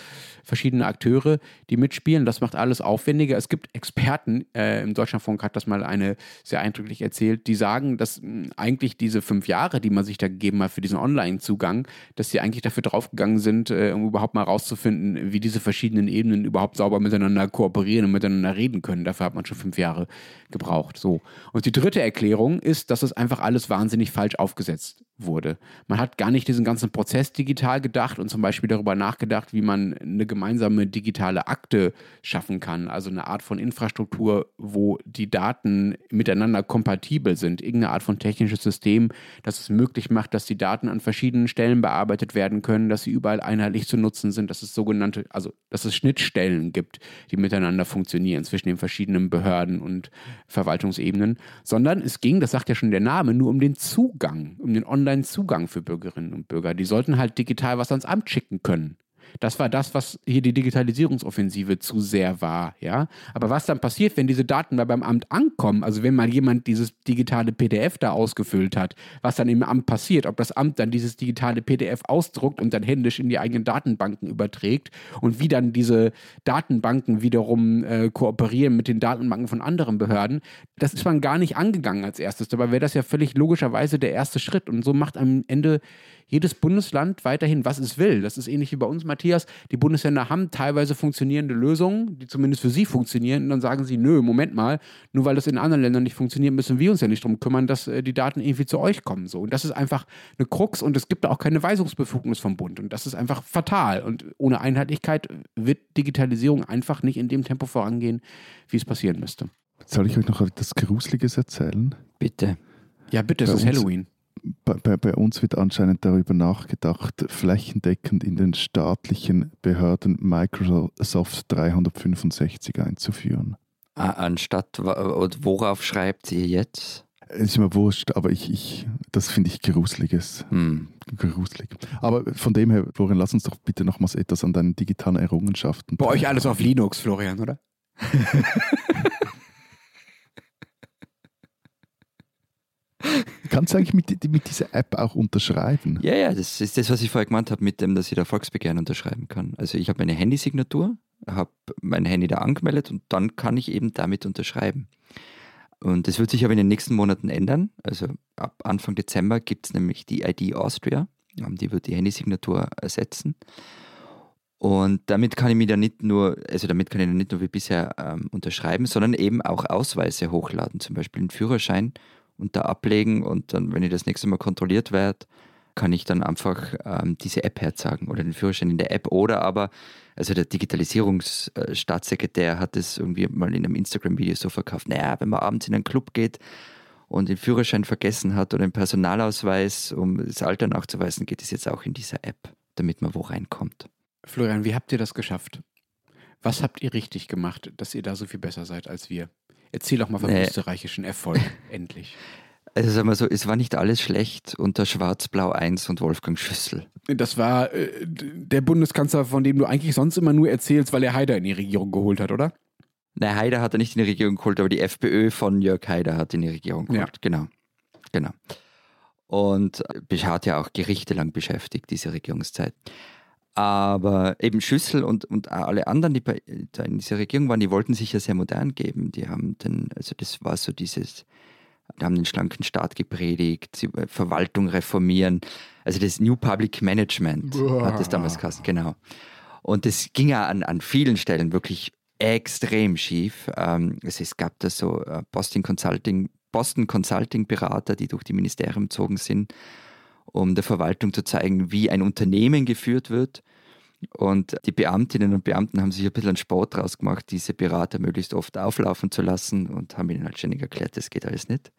verschiedene Akteure, die mitspielen. Das macht alles aufwendiger. Es gibt Experten, äh, im Deutschlandfunk hat das mal eine sehr eindrücklich erzählt, die sagen, dass mh, hm, eigentlich diese fünf Jahre Jahre, die man sich da gegeben hat für diesen Online-Zugang, dass sie eigentlich dafür draufgegangen sind, äh, um überhaupt mal rauszufinden, wie diese verschiedenen Ebenen überhaupt sauber miteinander kooperieren und miteinander reden können. Dafür hat man schon fünf Jahre gebraucht. So. Und die dritte Erklärung ist, dass es einfach alles wahnsinnig falsch aufgesetzt wurde. Man hat gar nicht diesen ganzen Prozess digital gedacht und zum Beispiel darüber nachgedacht, wie man eine gemeinsame digitale Akte schaffen kann. Also eine Art von Infrastruktur, wo die Daten miteinander kompatibel sind. Irgendeine Art von technisches System, das es möglich macht, dass die Daten an verschiedenen Stellen bearbeitet werden können, dass sie überall einheitlich zu nutzen sind, dass es sogenannte, also dass es Schnittstellen gibt, die miteinander funktionieren zwischen den verschiedenen Behörden und Verwaltungsebenen, sondern es ging, das sagt ja schon der Name, nur um den Zugang, um den Online-Zugang für Bürgerinnen und Bürger. Die sollten halt digital was ans Amt schicken können. Das war das, was hier die Digitalisierungsoffensive zu sehr war, ja. Aber was dann passiert, wenn diese Daten da beim Amt ankommen, also wenn mal jemand dieses digitale PDF da ausgefüllt hat, was dann im Amt passiert, ob das Amt dann dieses digitale PDF ausdruckt und dann händisch in die eigenen Datenbanken überträgt und wie dann diese Datenbanken wiederum äh, kooperieren mit den Datenbanken von anderen Behörden, das ist man gar nicht angegangen als erstes. Dabei wäre das ja völlig logischerweise der erste Schritt und so macht am Ende jedes Bundesland weiterhin, was es will. Das ist ähnlich wie bei uns, Matthias. Die Bundesländer haben teilweise funktionierende Lösungen, die zumindest für sie funktionieren. Und dann sagen sie, nö, Moment mal, nur weil das in anderen Ländern nicht funktioniert, müssen wir uns ja nicht darum kümmern, dass äh, die Daten irgendwie zu euch kommen. So. Und das ist einfach eine Krux und es gibt da auch keine Weisungsbefugnis vom Bund. Und das ist einfach fatal. Und ohne Einheitlichkeit wird Digitalisierung einfach nicht in dem Tempo vorangehen, wie es passieren müsste. Soll ich euch noch etwas Gruseliges erzählen? Bitte. Ja, bitte, es ist Halloween bei, bei, bei, uns wird anscheinend darüber nachgedacht, flächendeckend in den staatlichen Behörden Microsoft 365 einzuführen. Ah, anstatt, worauf schreibt ihr jetzt? Ist mir wurscht, aber ich, ich das finde ich Gruseliges. Hm. Gruselig. Aber von dem her, Florian, lass uns doch bitte nochmals etwas an deinen digitalen Errungenschaften. Bei euch alles auf Linux, Florian, oder? Kannst du eigentlich mit, mit dieser App auch unterschreiben? Ja, ja, das ist das, was ich vorher gemeint habe, mit dem, dass ich da Volksbegehren unterschreiben kann. Also ich habe meine Handysignatur, habe mein Handy da angemeldet und dann kann ich eben damit unterschreiben. Und das wird sich aber in den nächsten Monaten ändern. Also ab Anfang Dezember gibt es nämlich die ID Austria, ähm, die wird die Handysignatur ersetzen. Und damit kann ich mich dann nicht nur, also damit kann ich dann nicht nur wie bisher ähm, unterschreiben, sondern eben auch Ausweise hochladen, zum Beispiel einen Führerschein und da ablegen und dann, wenn ich das nächste Mal kontrolliert werde, kann ich dann einfach ähm, diese App herzeigen oder den Führerschein in der App oder aber, also der Digitalisierungsstaatssekretär hat es irgendwie mal in einem Instagram-Video so verkauft, naja, wenn man abends in einen Club geht und den Führerschein vergessen hat oder den Personalausweis, um das Alter nachzuweisen, geht es jetzt auch in dieser App, damit man wo reinkommt. Florian, wie habt ihr das geschafft? Was habt ihr richtig gemacht, dass ihr da so viel besser seid als wir? Erzähl doch mal vom nee. österreichischen Erfolg, endlich. Also sagen wir so, es war nicht alles schlecht unter Schwarz-Blau 1 und Wolfgang Schüssel. Das war äh, der Bundeskanzler, von dem du eigentlich sonst immer nur erzählst, weil er Haider in die Regierung geholt hat, oder? Nein, Haider hat er nicht in die Regierung geholt, aber die FPÖ von Jörg Haider hat in die Regierung geholt. Ja. Genau. Genau. Und hat ja auch Gerichte lang beschäftigt, diese Regierungszeit. Aber eben Schüssel und, und alle anderen, die bei, in dieser Regierung waren, die wollten sich ja sehr modern geben. Die haben dann, also das war so dieses, die haben den schlanken Staat gepredigt, äh, Verwaltung reformieren. Also das New Public Management Boah. hat das damals geheißen, genau. Und das ging ja an, an vielen Stellen wirklich extrem schief. Ähm, also es gab da so äh, Boston Consulting, Boston Consulting Berater, die durch die Ministerien gezogen sind um der Verwaltung zu zeigen, wie ein Unternehmen geführt wird. Und die Beamtinnen und Beamten haben sich ein bisschen einen Sport draus gemacht, diese Berater möglichst oft auflaufen zu lassen und haben ihnen halt ständig erklärt, das geht alles nicht.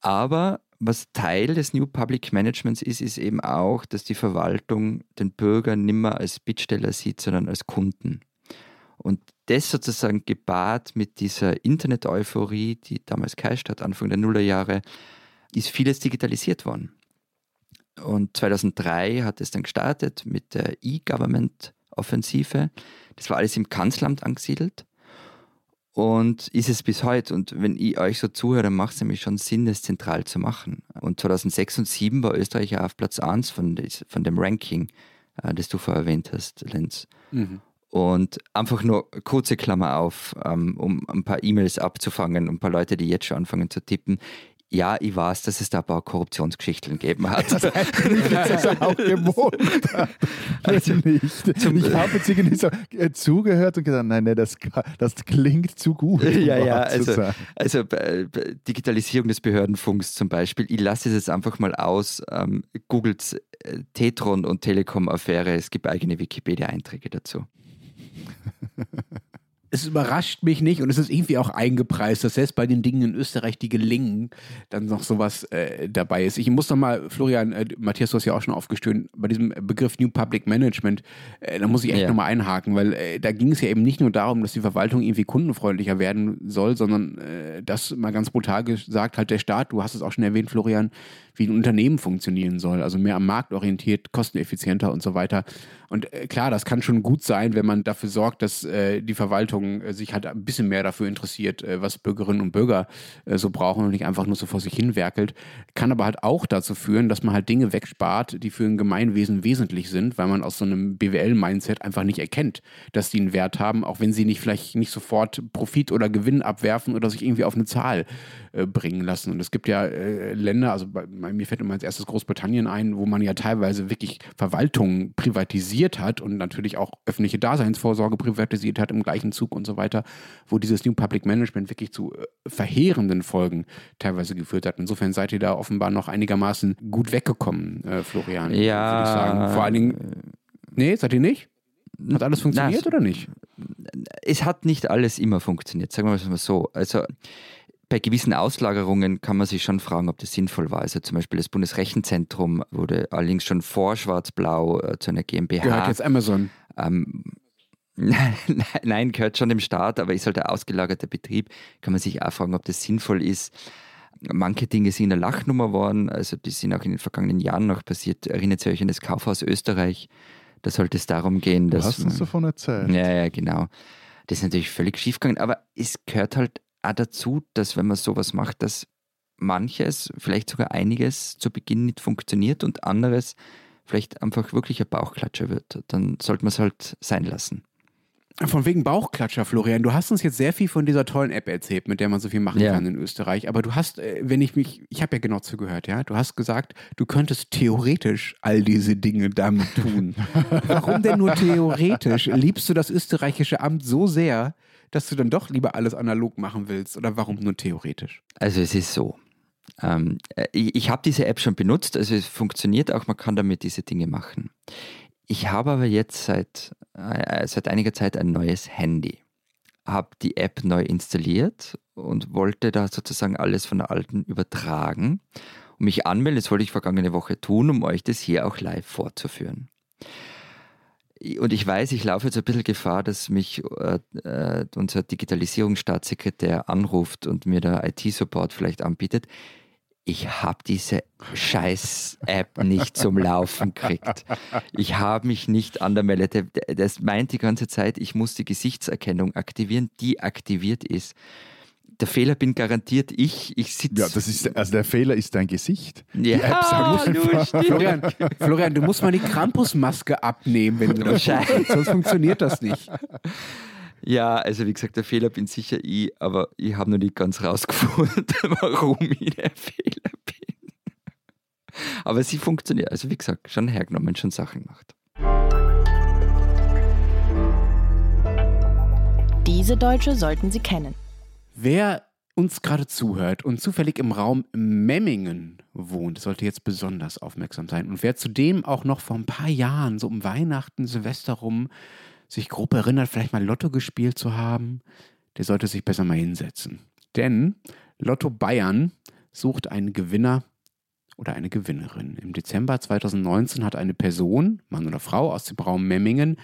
Aber was Teil des New Public Managements ist, ist eben auch, dass die Verwaltung den Bürger nimmer als Bittsteller sieht, sondern als Kunden. Und das sozusagen gepaart mit dieser Internet-Euphorie, die damals geherrscht hat, Anfang der Nullerjahre, ist vieles digitalisiert worden. Und 2003 hat es dann gestartet mit der E-Government-Offensive. Das war alles im Kanzleramt angesiedelt und ist es bis heute. Und wenn ich euch so zuhöre, dann macht es nämlich schon Sinn, das zentral zu machen. Und 2006 und 2007 war Österreich ja auf Platz 1 von, des, von dem Ranking, äh, das du vorher erwähnt hast, Lenz. Mhm. Und einfach nur kurze Klammer auf, ähm, um ein paar E-Mails abzufangen, ein paar Leute, die jetzt schon anfangen zu tippen ja, ich weiß, dass es da ein paar Korruptionsgeschichten gegeben hat. Das ist auch gewohnt. Also nicht. Zum ich habe jetzt irgendwie so äh, zugehört und gesagt, nein, nein, das, das klingt zu gut. Um ja, ja, also, also Digitalisierung des Behördenfunks zum Beispiel. Ich lasse es jetzt einfach mal aus. Ähm, googelt äh, Tetron und Telekom-Affäre. Es gibt eigene Wikipedia-Einträge dazu es überrascht mich nicht und es ist irgendwie auch eingepreist, dass selbst bei den Dingen in Österreich, die gelingen, dann noch sowas äh, dabei ist. Ich muss noch mal, Florian, äh, Matthias, du hast ja auch schon aufgestöhnt, bei diesem Begriff New Public Management, äh, da muss ich echt ja. noch mal einhaken, weil äh, da ging es ja eben nicht nur darum, dass die Verwaltung irgendwie kundenfreundlicher werden soll, sondern äh, das mal ganz brutal gesagt, halt der Staat, du hast es auch schon erwähnt, Florian, wie ein Unternehmen funktionieren soll, also mehr am Markt orientiert, kosteneffizienter und so weiter. Und äh, klar, das kann schon gut sein, wenn man dafür sorgt, dass äh, die Verwaltung äh, sich halt ein bisschen mehr dafür interessiert, äh, was Bürgerinnen und Bürger äh, so brauchen und nicht einfach nur so vor sich hin werkelt. Kann aber halt auch dazu führen, dass man halt Dinge wegspart, die für ein Gemeinwesen wesentlich sind, weil man aus so einem BWL-Mindset einfach nicht erkennt, dass die einen Wert haben, auch wenn sie nicht vielleicht nicht sofort Profit oder Gewinn abwerfen oder sich irgendwie auf eine Zahl äh, bringen lassen. Und es gibt ja Länder, also bei, mir fällt immer als erstes Großbritannien ein, wo man ja teilweise wirklich Verwaltungen privatisiert privatisiert hat und natürlich auch öffentliche Daseinsvorsorge privatisiert hat im gleichen Zug und so weiter, wo dieses New Public Management wirklich zu äh, verheerenden Folgen teilweise geführt hat. Insofern seid ihr da offenbar noch einigermaßen gut weggekommen, äh, Florian. Ja. Würde ich sagen. Vor allen Dingen. Nee, seid ihr nicht? Hat alles funktioniert Na, oder nicht? Es hat nicht alles immer funktioniert, sagen wir mal so. Also bei gewissen Auslagerungen kann man sich schon fragen, ob das sinnvoll war. Also zum Beispiel das Bundesrechenzentrum wurde allerdings schon vor Schwarz-Blau äh, zu einer GmbH. Gehört jetzt Amazon. Ähm, nein, nein, gehört schon dem Staat, aber ist halt ein ausgelagerter Betrieb. Kann man sich auch fragen, ob das sinnvoll ist. Manche Dinge sind eine Lachnummer geworden, also die sind auch in den vergangenen Jahren noch passiert. Erinnert ihr euch an das Kaufhaus Österreich? Da sollte es darum gehen, dass. Du hast uns davon erzählt. Ja, ja, genau. Das ist natürlich völlig schiefgegangen, aber es gehört halt auch dazu, dass wenn man sowas macht, dass manches, vielleicht sogar einiges zu Beginn nicht funktioniert und anderes vielleicht einfach wirklich ein Bauchklatscher wird. Dann sollte man es halt sein lassen. Von wegen Bauchklatscher, Florian. Du hast uns jetzt sehr viel von dieser tollen App erzählt, mit der man so viel machen Ja. kann in Österreich. Aber du hast, äh, wenn ich mich, ich habe ja genau zugehört, ja. Du hast gesagt, du könntest theoretisch all diese Dinge damit tun. Warum denn nur theoretisch? Liebst du das österreichische Amt so sehr, dass du dann doch lieber alles analog machen willst? Oder warum nur theoretisch? Also es ist so. Ähm, äh, ich ich habe diese App schon benutzt, also es funktioniert auch, man kann damit diese Dinge machen. Ich habe aber jetzt seit, äh, seit einiger Zeit ein neues Handy. Habe die App neu installiert und wollte da sozusagen alles von der alten übertragen und mich anmelden. Das wollte ich vergangene Woche tun, um euch das hier auch live vorzuführen. Und ich weiß, ich laufe jetzt ein bisschen Gefahr, dass mich äh, äh, unser Digitalisierungsstaatssekretär anruft und mir der IT-Support vielleicht anbietet. Ich habe diese Scheiß-App nicht zum Laufen gekriegt. Ich habe mich nicht angemeldet. Der- der- Das meint die ganze Zeit, ich muss die Gesichtserkennung aktivieren, die aktiviert ist. Der Fehler bin garantiert ich. Ich sitze. Ja, das ist, also der Fehler ist dein Gesicht. Ja, App sagt stimmt. Florian, Florian, du musst mal die Krampusmaske abnehmen, wenn du das machst. Sonst funktioniert das nicht. Ja, also wie gesagt, der Fehler bin sicher ich, aber ich habe noch nicht ganz rausgefunden, warum ich der Fehler bin. Aber sie funktioniert. Also wie gesagt, schon hergenommen, schon Sachen gemacht. Diese Deutsche sollten Sie kennen. Wer uns gerade zuhört und zufällig im Raum Memmingen wohnt, sollte jetzt besonders aufmerksam sein. Und wer zudem auch noch vor ein paar Jahren, so um Weihnachten, Silvester rum, sich grob erinnert, vielleicht mal Lotto gespielt zu haben, der sollte sich besser mal hinsetzen. Denn Lotto Bayern sucht einen Gewinner oder eine Gewinnerin. Im Dezember 2019 hat eine Person, Mann oder Frau aus dem Raum Memmingen,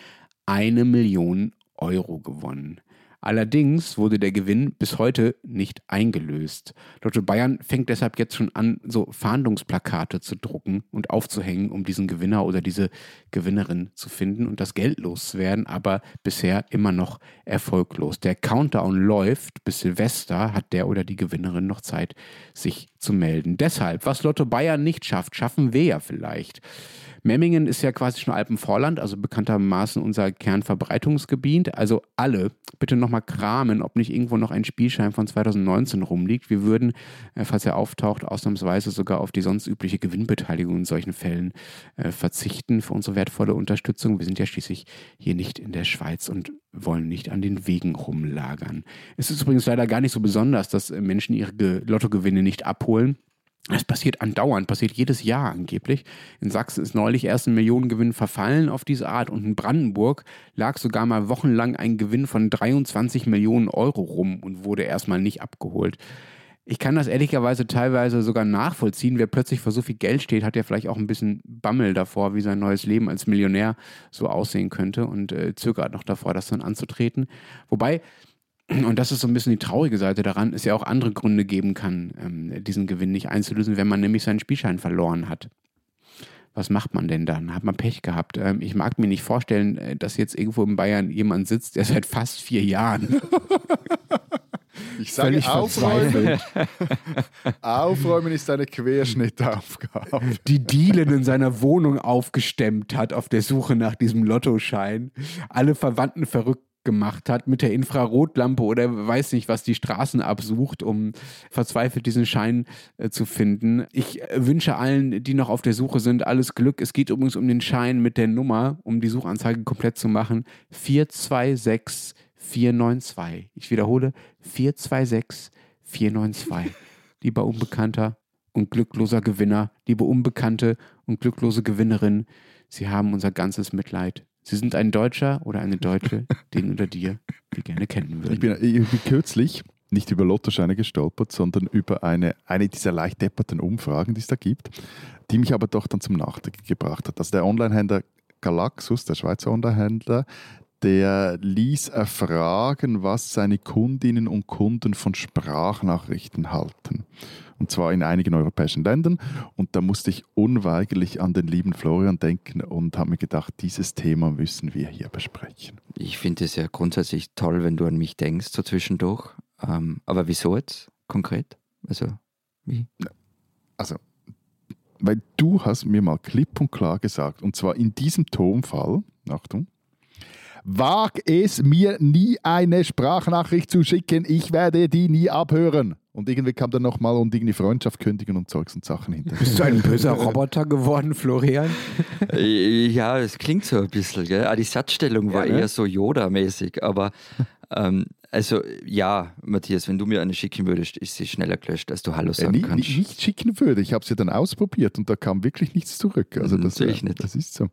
eine Million Euro gewonnen. Allerdings wurde der Gewinn bis heute nicht eingelöst. Lotto Bayern fängt deshalb jetzt schon an, so Fahndungsplakate zu drucken und aufzuhängen, um diesen Gewinner oder diese Gewinnerin zu finden und das Geld loszuwerden, aber bisher immer noch erfolglos. Der Countdown läuft. Bis Silvester hat der oder die Gewinnerin noch Zeit, sich zu melden. Deshalb, was Lotto Bayern nicht schafft, schaffen wir ja vielleicht. Memmingen ist ja quasi schon Alpenvorland, also bekanntermaßen unser Kernverbreitungsgebiet. Also alle bitte nochmal kramen, ob nicht irgendwo noch ein Spielschein von 2019 rumliegt. Wir würden, äh, falls er auftaucht, ausnahmsweise sogar auf die sonst übliche Gewinnbeteiligung in solchen Fällen äh, verzichten für unsere wertvolle Unterstützung. Wir sind ja schließlich hier nicht in der Schweiz und wollen nicht an den Wegen rumlagern. Es ist übrigens leider gar nicht so besonders, dass Menschen ihre Ge- Lottogewinne nicht abholen. Das passiert andauernd, passiert jedes Jahr angeblich. In Sachsen ist neulich erst ein Millionengewinn verfallen auf diese Art und in Brandenburg lag sogar mal wochenlang ein Gewinn von 23 Millionen Euro rum und wurde erstmal nicht abgeholt. Ich kann das ehrlicherweise teilweise sogar nachvollziehen. Wer plötzlich vor so viel Geld steht, hat ja vielleicht auch ein bisschen Bammel davor, wie sein neues Leben als Millionär so aussehen könnte und äh, zögert noch davor, das dann anzutreten. Wobei, und das ist so ein bisschen die traurige Seite daran, es ja auch andere Gründe geben kann, ähm, diesen Gewinn nicht einzulösen, wenn man nämlich seinen Spielschein verloren hat. Was macht man denn dann? Hat man Pech gehabt? Ähm, ich mag mir nicht vorstellen, äh, dass jetzt irgendwo in Bayern jemand sitzt, der seit fast vier Jahren Ich völlig sage, aufräumen, aufräumen ist eine Querschnittaufgabe. die Dielen in seiner Wohnung aufgestemmt hat auf der Suche nach diesem Lottoschein, alle Verwandten verrückt gemacht hat mit der Infrarotlampe oder weiß nicht, was die Straßen absucht, um verzweifelt diesen Schein äh, zu finden. Ich äh, wünsche allen, die noch auf der Suche sind, alles Glück. Es geht übrigens um den Schein mit der Nummer, um die Suchanzeige komplett zu machen. 426492. Ich wiederhole, 426492. Lieber Unbekannter und glückloser Gewinner, liebe Unbekannte und glücklose Gewinnerin, Sie haben unser ganzes Mitleid. Sie sind ein Deutscher oder eine Deutsche, den oder dir wir gerne kennen Ich würden. bin, ich bin kürzlich nicht über Lottoscheine gestolpert, sondern über eine, eine dieser leicht depperten Umfragen, die es da gibt, die mich aber doch dann zum Nachdenken gebracht hat. Also der Onlinehändler Galaxus, der Schweizer Onlinehändler, der ließ erfragen, was seine Kundinnen und Kunden von Sprachnachrichten halten. Und zwar in einigen europäischen Ländern. Und da musste ich unweigerlich an den lieben Florian denken und habe mir gedacht, dieses Thema müssen wir hier besprechen. Ich finde es ja grundsätzlich toll, wenn du an mich denkst, so zwischendurch. Ähm, aber wieso jetzt konkret? Also, wie? also, weil du hast mir mal klipp und klar gesagt, und zwar in diesem Tonfall, Achtung, Wag es mir nie eine Sprachnachricht zu schicken, ich werde die nie abhören. Und irgendwie kam dann nochmal und irgendwie Freundschaft kündigen und Zeugs und Sachen hinterher. Bist du ein böser Roboter geworden, Florian? Äh, Ja, es klingt so ein bisschen. Gell? Ah, die Satzstellung war Ja, ne? eher so Yoda-mäßig. Aber ähm, also ja, Matthias, wenn du mir eine schicken würdest, ist sie schneller gelöscht, als du Hallo Äh, sagen nie, kannst. nicht schicken würde. Ich habe ja dann ausprobiert und da kam wirklich nichts zurück. Also das, Natürlich äh, nicht. das ist so.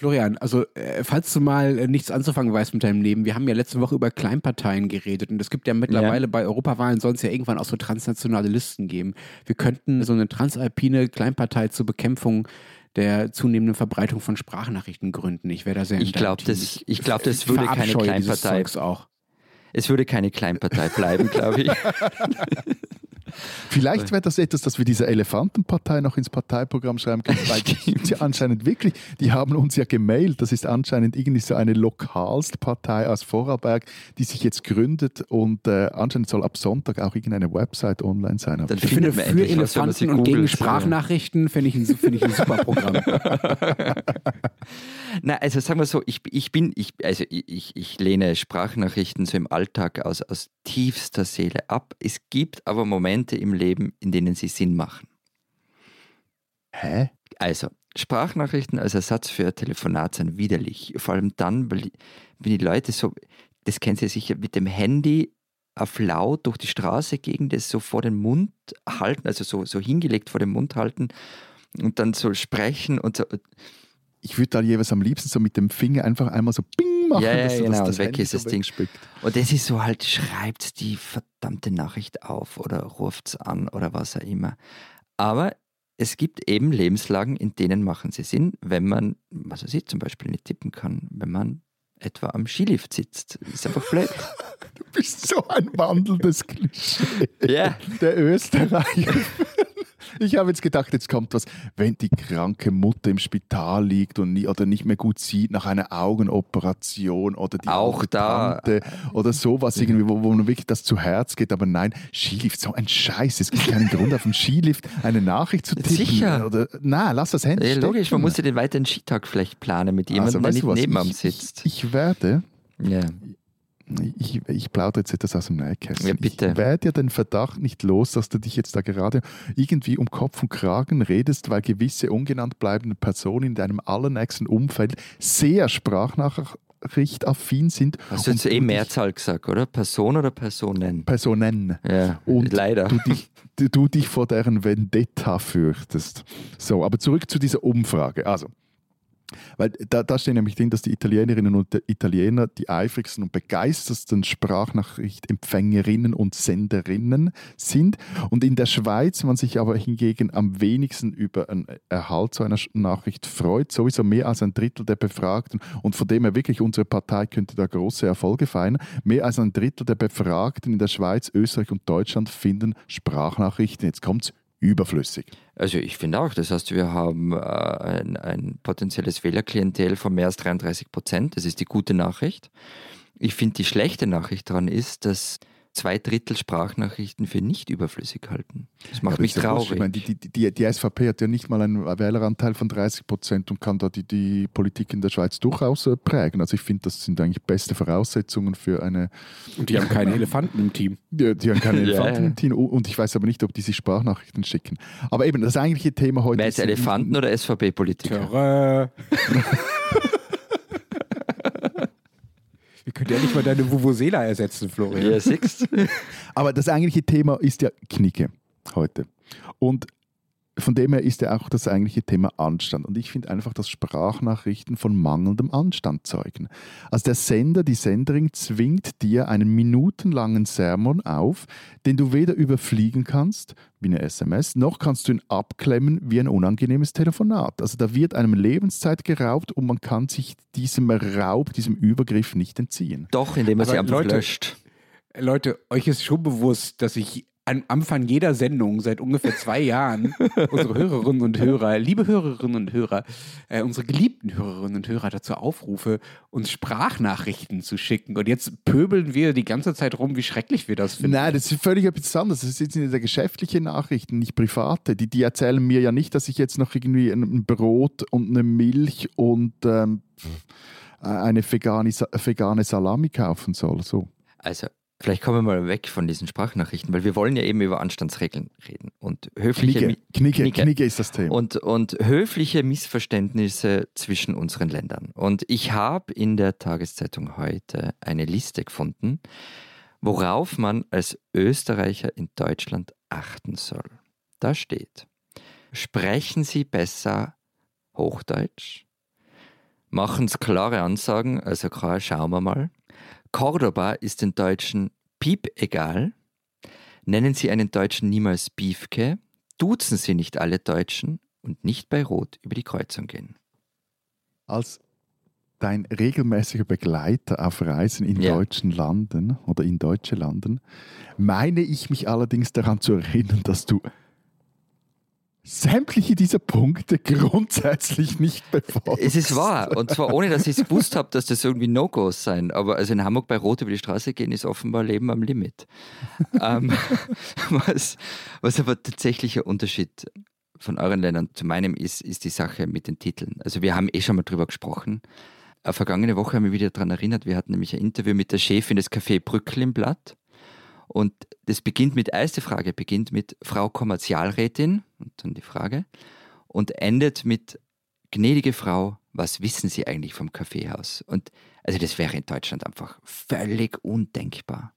Florian, also äh, falls du mal äh, nichts anzufangen weißt mit deinem Leben, wir haben ja letzte Woche über Kleinparteien geredet und es gibt ja mittlerweile bei Europawahlen soll es ja irgendwann auch so transnationale Listen geben. Wir könnten so eine transalpine Kleinpartei zur Bekämpfung der zunehmenden Verbreitung von Sprachnachrichten gründen. Ich wäre da sehr Ich deinem glaub, Team. das- ich glaub, das würde keine Kleinpartei. Auch. Es würde keine Kleinpartei bleiben, glaube ich. Vielleicht wäre das etwas, dass wir diese Elefantenpartei noch ins Parteiprogramm schreiben können, weil die gibt's ja anscheinend wirklich, die haben uns ja gemailt, das ist anscheinend irgendwie so eine Lokalstpartei aus Vorarlberg, die sich jetzt gründet und äh, anscheinend soll ab Sonntag auch irgendeine Website online sein. Dann Ich finde, für Elefanten und gegen googelt. Sprachnachrichten finde ich, ein- finde ich ein super Programm. Na, also sagen wir so, ich, ich bin, ich, also ich, ich- lehne Sprachnachrichten so im Alltag aus, aus tiefster Seele ab. Es gibt aber Momente im Leben, in denen sie Sinn machen. Hä? Also, Sprachnachrichten als Ersatz für ein Telefonat sind widerlich. Vor allem dann, weil wenn die Leute so, das kennen Sie sicher, mit dem Handy auf laut durch die Straße gegen das so vor den Mund halten, also so, so hingelegt vor den Mund halten und dann so sprechen und so. Ich würde da jeweils am liebsten so mit dem Finger einfach einmal so Bing machen, Ja, ja, dass genau, das, und das weg ist das Ding. wegspickt. Und das ist so halt, schreibt die verdammte Nachricht auf oder ruft es an oder was auch immer. Aber es gibt eben Lebenslagen, in denen machen sie Sinn, wenn man, was weiß ich, zum Beispiel nicht tippen kann, wenn man etwa am Skilift sitzt. Ist einfach blöd. Du bist so ein wandelndes Klischee. Ja. Der Österreicher. Ich habe jetzt gedacht, jetzt kommt was, wenn die kranke Mutter im Spital liegt und nie, oder nicht mehr gut sieht nach einer Augenoperation oder die Auch da. Tante oder sowas irgendwie, wo, wo man wirklich das zu Herz geht. Aber nein, Skilift, so ein Scheiß. Es gibt keinen Grund, auf dem Skilift eine Nachricht zu tippen. Sicher. Oder, nein, lass das Handy Ja, logisch, stecken. man muss ja den weiteren Skitag vielleicht planen mit jemandem, Also, der nicht neben einem sitzt. Ich, ich werde ja. Ich, ich plaudere jetzt etwas aus dem Nähkästchen. Ja, bitte. Ich werde ja den Verdacht nicht los, dass du dich jetzt da gerade irgendwie um Kopf und Kragen redest, weil gewisse ungenannt bleibende Personen in deinem allernächsten Umfeld sehr sprachnachrichtaffin sind. Hast du jetzt eh Mehrzahl gesagt, oder? Person oder Personen? Personen. Ja, Und leider. Du dich, du dich vor deren Vendetta fürchtest. So, aber zurück zu dieser Umfrage. Also, weil da, da steht nämlich drin, dass die Italienerinnen und Italiener die eifrigsten und begeistertsten Sprachnachrichtempfängerinnen und Senderinnen sind. Und in der Schweiz man sich aber hingegen am wenigsten über einen Erhalt so einer Nachricht freut. Sowieso mehr als ein Drittel der Befragten. Und von dem her wirklich, unsere Partei könnte da große Erfolge feiern. Mehr als ein Drittel der Befragten in der Schweiz, Österreich und Deutschland finden Sprachnachrichten, jetzt kommt's, überflüssig. Also ich finde auch, das heißt, wir haben äh, ein, ein potenzielles Wählerklientel von mehr als 33 Prozent. Das ist die gute Nachricht. Ich finde, die schlechte Nachricht daran ist, dass zwei Drittel Sprachnachrichten für nicht überflüssig halten. Das macht Aber mich ist ja wurscht. traurig. Ich meine, die, die, die, die SVP hat ja nicht mal einen Wähleranteil von 30 Prozent und kann da die, die Politik in der Schweiz durchaus äh, prägen. Also ich finde, das sind eigentlich beste Voraussetzungen für eine, Und die haben keine Elefanten im Team. die, die haben keine Ja, Elefanten ja. im Team und ich weiß aber nicht, ob die sich Sprachnachrichten schicken. Aber eben, das eigentliche Thema heute Wer jetzt Elefanten oder SVP-Politiker? Wir können ja nicht mal deine Vuvuzela ersetzen, Florian. Ja, siehst Aber das eigentliche Thema ist ja Knicke heute. Und von dem her ist ja auch das eigentliche Thema Anstand. Und ich finde einfach, dass Sprachnachrichten von mangelndem Anstand zeugen. Also der Sender, die Senderin zwingt dir einen minutenlangen Sermon auf, den du weder überfliegen kannst, wie eine SMS, noch kannst du ihn abklemmen wie ein unangenehmes Telefonat. Also da wird einem Lebenszeit geraubt und man kann sich diesem Raub, diesem Übergriff nicht entziehen. Doch, indem er sie einfach Leute- löscht. Leute, euch ist schon bewusst, dass ich am Anfang jeder Sendung seit ungefähr zwei Jahren unsere Hörerinnen und Hörer, liebe Hörerinnen und Hörer, äh, unsere geliebten Hörerinnen und Hörer dazu aufrufe, uns Sprachnachrichten zu schicken. Und jetzt pöbeln wir die ganze Zeit rum, wie schrecklich wir das finden. Nein, das ist völlig etwas anderes. Das sind ja geschäftliche Nachrichten, nicht private. Die, die erzählen mir ja nicht, dass ich jetzt noch irgendwie ein Brot und eine Milch und ähm, eine vegane, vegane Salami kaufen soll. So. Also, vielleicht kommen wir mal weg von diesen Sprachnachrichten, weil wir wollen ja eben über Anstandsregeln reden und höfliche, Knigge, Knigge. Knigge ist das Thema. und, und höfliche Missverständnisse zwischen unseren Ländern. Und ich habe in der Tageszeitung heute eine Liste gefunden, worauf man als Österreicher in Deutschland achten soll. Da steht, sprechen Sie besser Hochdeutsch, machen Sie klare Ansagen, also klar, schauen wir mal. Cordoba ist den Deutschen piep egal. Nennen Sie einen Deutschen niemals Biefke. Duzen Sie nicht alle Deutschen und nicht bei Rot über die Kreuzung gehen. Als dein regelmäßiger Begleiter auf Reisen in Ja. deutschen Landen oder in deutsche Landen, meine ich mich allerdings daran zu erinnern, dass du sämtliche dieser Punkte grundsätzlich nicht befolgst. Es ist wahr. Und zwar ohne, dass ich es gewusst habe, dass das irgendwie No-Gos sein. Aber also in Hamburg bei Rot über die Straße gehen ist offenbar Leben am Limit. ähm, was, was aber tatsächlich ein Unterschied von euren Ländern zu meinem ist, ist die Sache mit den Titeln. Also wir haben eh schon mal drüber gesprochen. Äh, Vergangene Woche haben wir wieder daran erinnert, wir hatten nämlich ein Interview mit der Chefin des Café Brückel im Blatt. Und das beginnt mit, erste Frage beginnt mit Frau Kommerzialrätin und dann die Frage und endet mit gnädige Frau, was wissen Sie eigentlich vom Kaffeehaus? Und also das wäre in Deutschland einfach völlig undenkbar.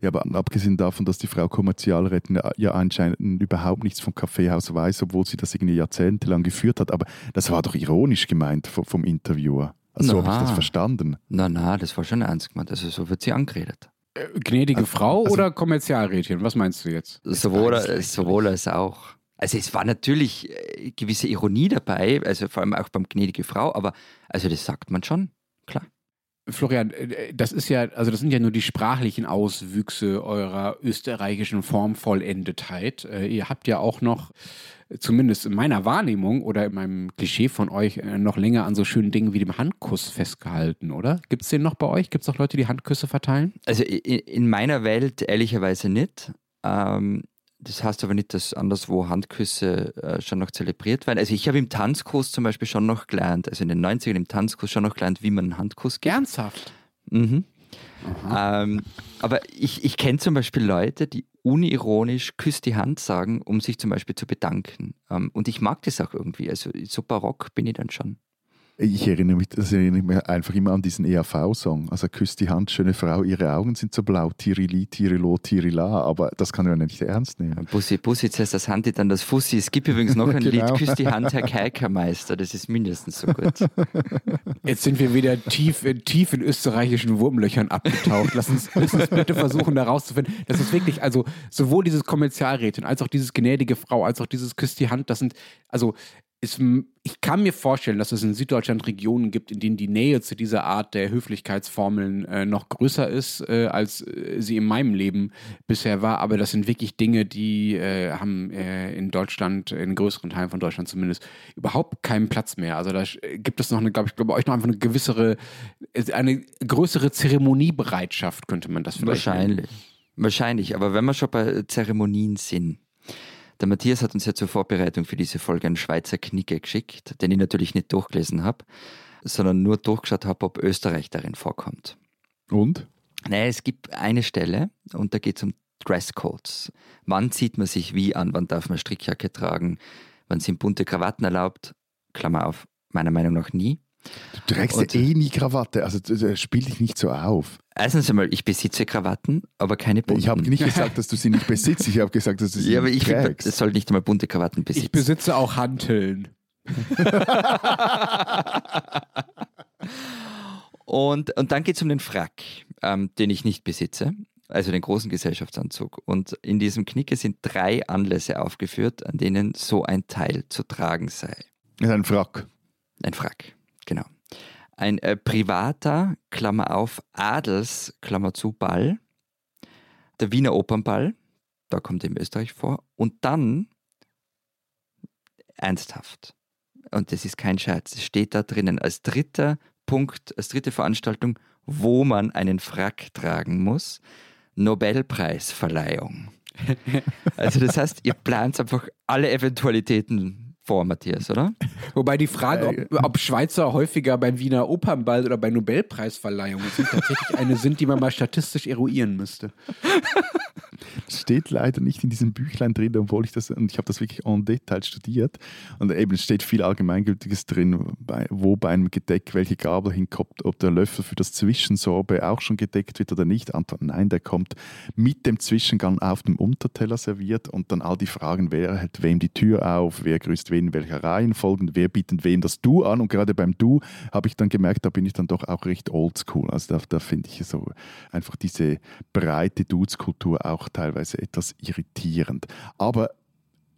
Ja, aber abgesehen davon, dass die Frau Kommerzialrätin ja anscheinend überhaupt nichts vom Kaffeehaus weiß, obwohl sie das irgendwie jahrzehntelang geführt hat. Aber das war doch ironisch gemeint vom, Interviewer. Also so habe ich das verstanden. Na, na, das war schon ernst gemeint. Also so wird sie angeredet. Äh, Gnädige Frau also- oder Kommerzialrätchen? Was meinst du jetzt? Sowohl, sowohl als auch. Also es war natürlich äh, gewisse Ironie dabei, also vor allem auch beim gnädige Frau, aber also das sagt man schon, klar. Florian, äh, das ist ja, also das sind ja nur die sprachlichen Auswüchse eurer österreichischen Formvollendetheit. Äh, Ihr habt ja auch noch, äh, zumindest in meiner Wahrnehmung oder in meinem Klischee von euch, äh, noch länger an so schönen Dingen wie dem Handkuss festgehalten, oder? Gibt es den noch bei euch? Gibt es auch Leute, die Handküsse verteilen? Also i- i- in meiner Welt ehrlicherweise nicht. Ähm, das heißt aber nicht, dass anderswo Handküsse äh, schon noch zelebriert werden. Also ich habe im Tanzkurs zum Beispiel schon noch gelernt, also in den 90ern im Tanzkurs schon noch gelernt, wie man einen Handkuss gibt. Ernsthaft? Mhm. Ähm, aber ich, ich kenne zum Beispiel Leute, die unironisch Küss die Hand sagen, um sich zum Beispiel zu bedanken. Ähm, und ich mag das auch irgendwie. Also so barock bin ich dann schon. Ich erinnere mich, das erinnere mich einfach immer an diesen EAV-Song. Also küsst die Hand, schöne Frau, ihre Augen sind so blau, Tirili, Tirilo, Tirila. Aber das kann man ja nicht ernst nehmen. Bussi, Bussi, zuerst das Handy, dann das Fussi. Es gibt übrigens noch ein Genau. Lied, Küss die Hand, Herr Kerkermeister. Das ist mindestens so gut. Jetzt sind wir wieder tief, in- tief in österreichischen Wurmlöchern abgetaucht. Lass uns, lass uns bitte versuchen, da rauszufinden. Das ist wirklich, also sowohl dieses Kommerzialrätin als auch dieses gnädige Frau, als auch dieses Küss die Hand, das sind, also ist, ich kann mir vorstellen, dass es in Süddeutschland Regionen gibt, in denen die Nähe zu dieser Art der Höflichkeitsformeln äh, noch größer ist, äh, als äh, sie in meinem Leben bisher war. Aber das sind wirklich Dinge, die äh, haben äh, in Deutschland, in größeren Teilen von Deutschland zumindest, überhaupt keinen Platz mehr. Also da sch- gibt es noch eine, glaube ich, bei euch noch einfach eine gewissere, äh, eine größere Zeremoniebereitschaft, könnte man das vielleicht nennen. Wahrscheinlich. Wahrscheinlich. Aber wenn wir schon bei Zeremonien sind, der Matthias hat uns ja zur Vorbereitung für diese Folge einen Schweizer Knicke geschickt, den ich natürlich nicht durchgelesen habe, sondern nur durchgeschaut habe, ob Österreich darin vorkommt. Und? Naja, es gibt eine Stelle und da geht es um Dresscodes. Wann zieht man sich wie an? Wann darf man Strickjacke tragen? Wann sind bunte Krawatten erlaubt? Klammer auf, meiner Meinung nach nie. Du trägst Und- ja eh nie Krawatte, also d- spiel dich nicht so auf. Erstens einmal, ich besitze Krawatten, aber keine bunten. Ich habe nicht gesagt, dass du sie nicht besitzt, ich habe gesagt, dass du sie ja, aber nicht ich finde, trägst. es soll nicht einmal bunte Krawatten besitzen. Ich besitze auch Hanteln. Und, und dann geht es um den Frack, ähm, den ich nicht besitze, also den großen Gesellschaftsanzug. Und in diesem Knicke sind drei Anlässe aufgeführt, an denen so ein Teil zu tragen sei. Das ist ein Frack. Ein Frack, genau. Ein äh, privater, Klammer auf, Adels, Klammer zu, Ball. Der Wiener Opernball, da kommt in Österreich vor. Und dann, ernsthaft, und das ist kein Scherz, es steht da drinnen als dritter Punkt, als dritte Veranstaltung, wo man einen Frack tragen muss, Nobelpreisverleihung. Also das heißt, ihr plant einfach alle Eventualitäten vor, Matthias, oder? Wobei die Frage, ob, ob Schweizer häufiger beim Wiener Opernball oder bei Nobelpreisverleihungen sind, tatsächlich eine sind, die man mal statistisch eruieren müsste. steht leider nicht in diesem Büchlein drin, obwohl ich das, und ich habe das wirklich en Detail studiert. Und eben steht viel Allgemeingültiges drin, bei, wo bei einem Gedeck welche Gabel hinkommt, ob der Löffel für das Zwischensorbe auch schon gedeckt wird oder nicht. Antwort nein, der kommt mit dem Zwischengang auf dem Unterteller serviert und dann all die Fragen, wer hält wem die Tür auf, wer grüßt wen in welcher Reihenfolge, wer bietet wem das Du an. Und gerade beim Du habe ich dann gemerkt, da bin ich dann doch auch recht oldschool. Also da, da finde ich so einfach diese breite Dudes-Kultur auch teilweise etwas irritierend. Aber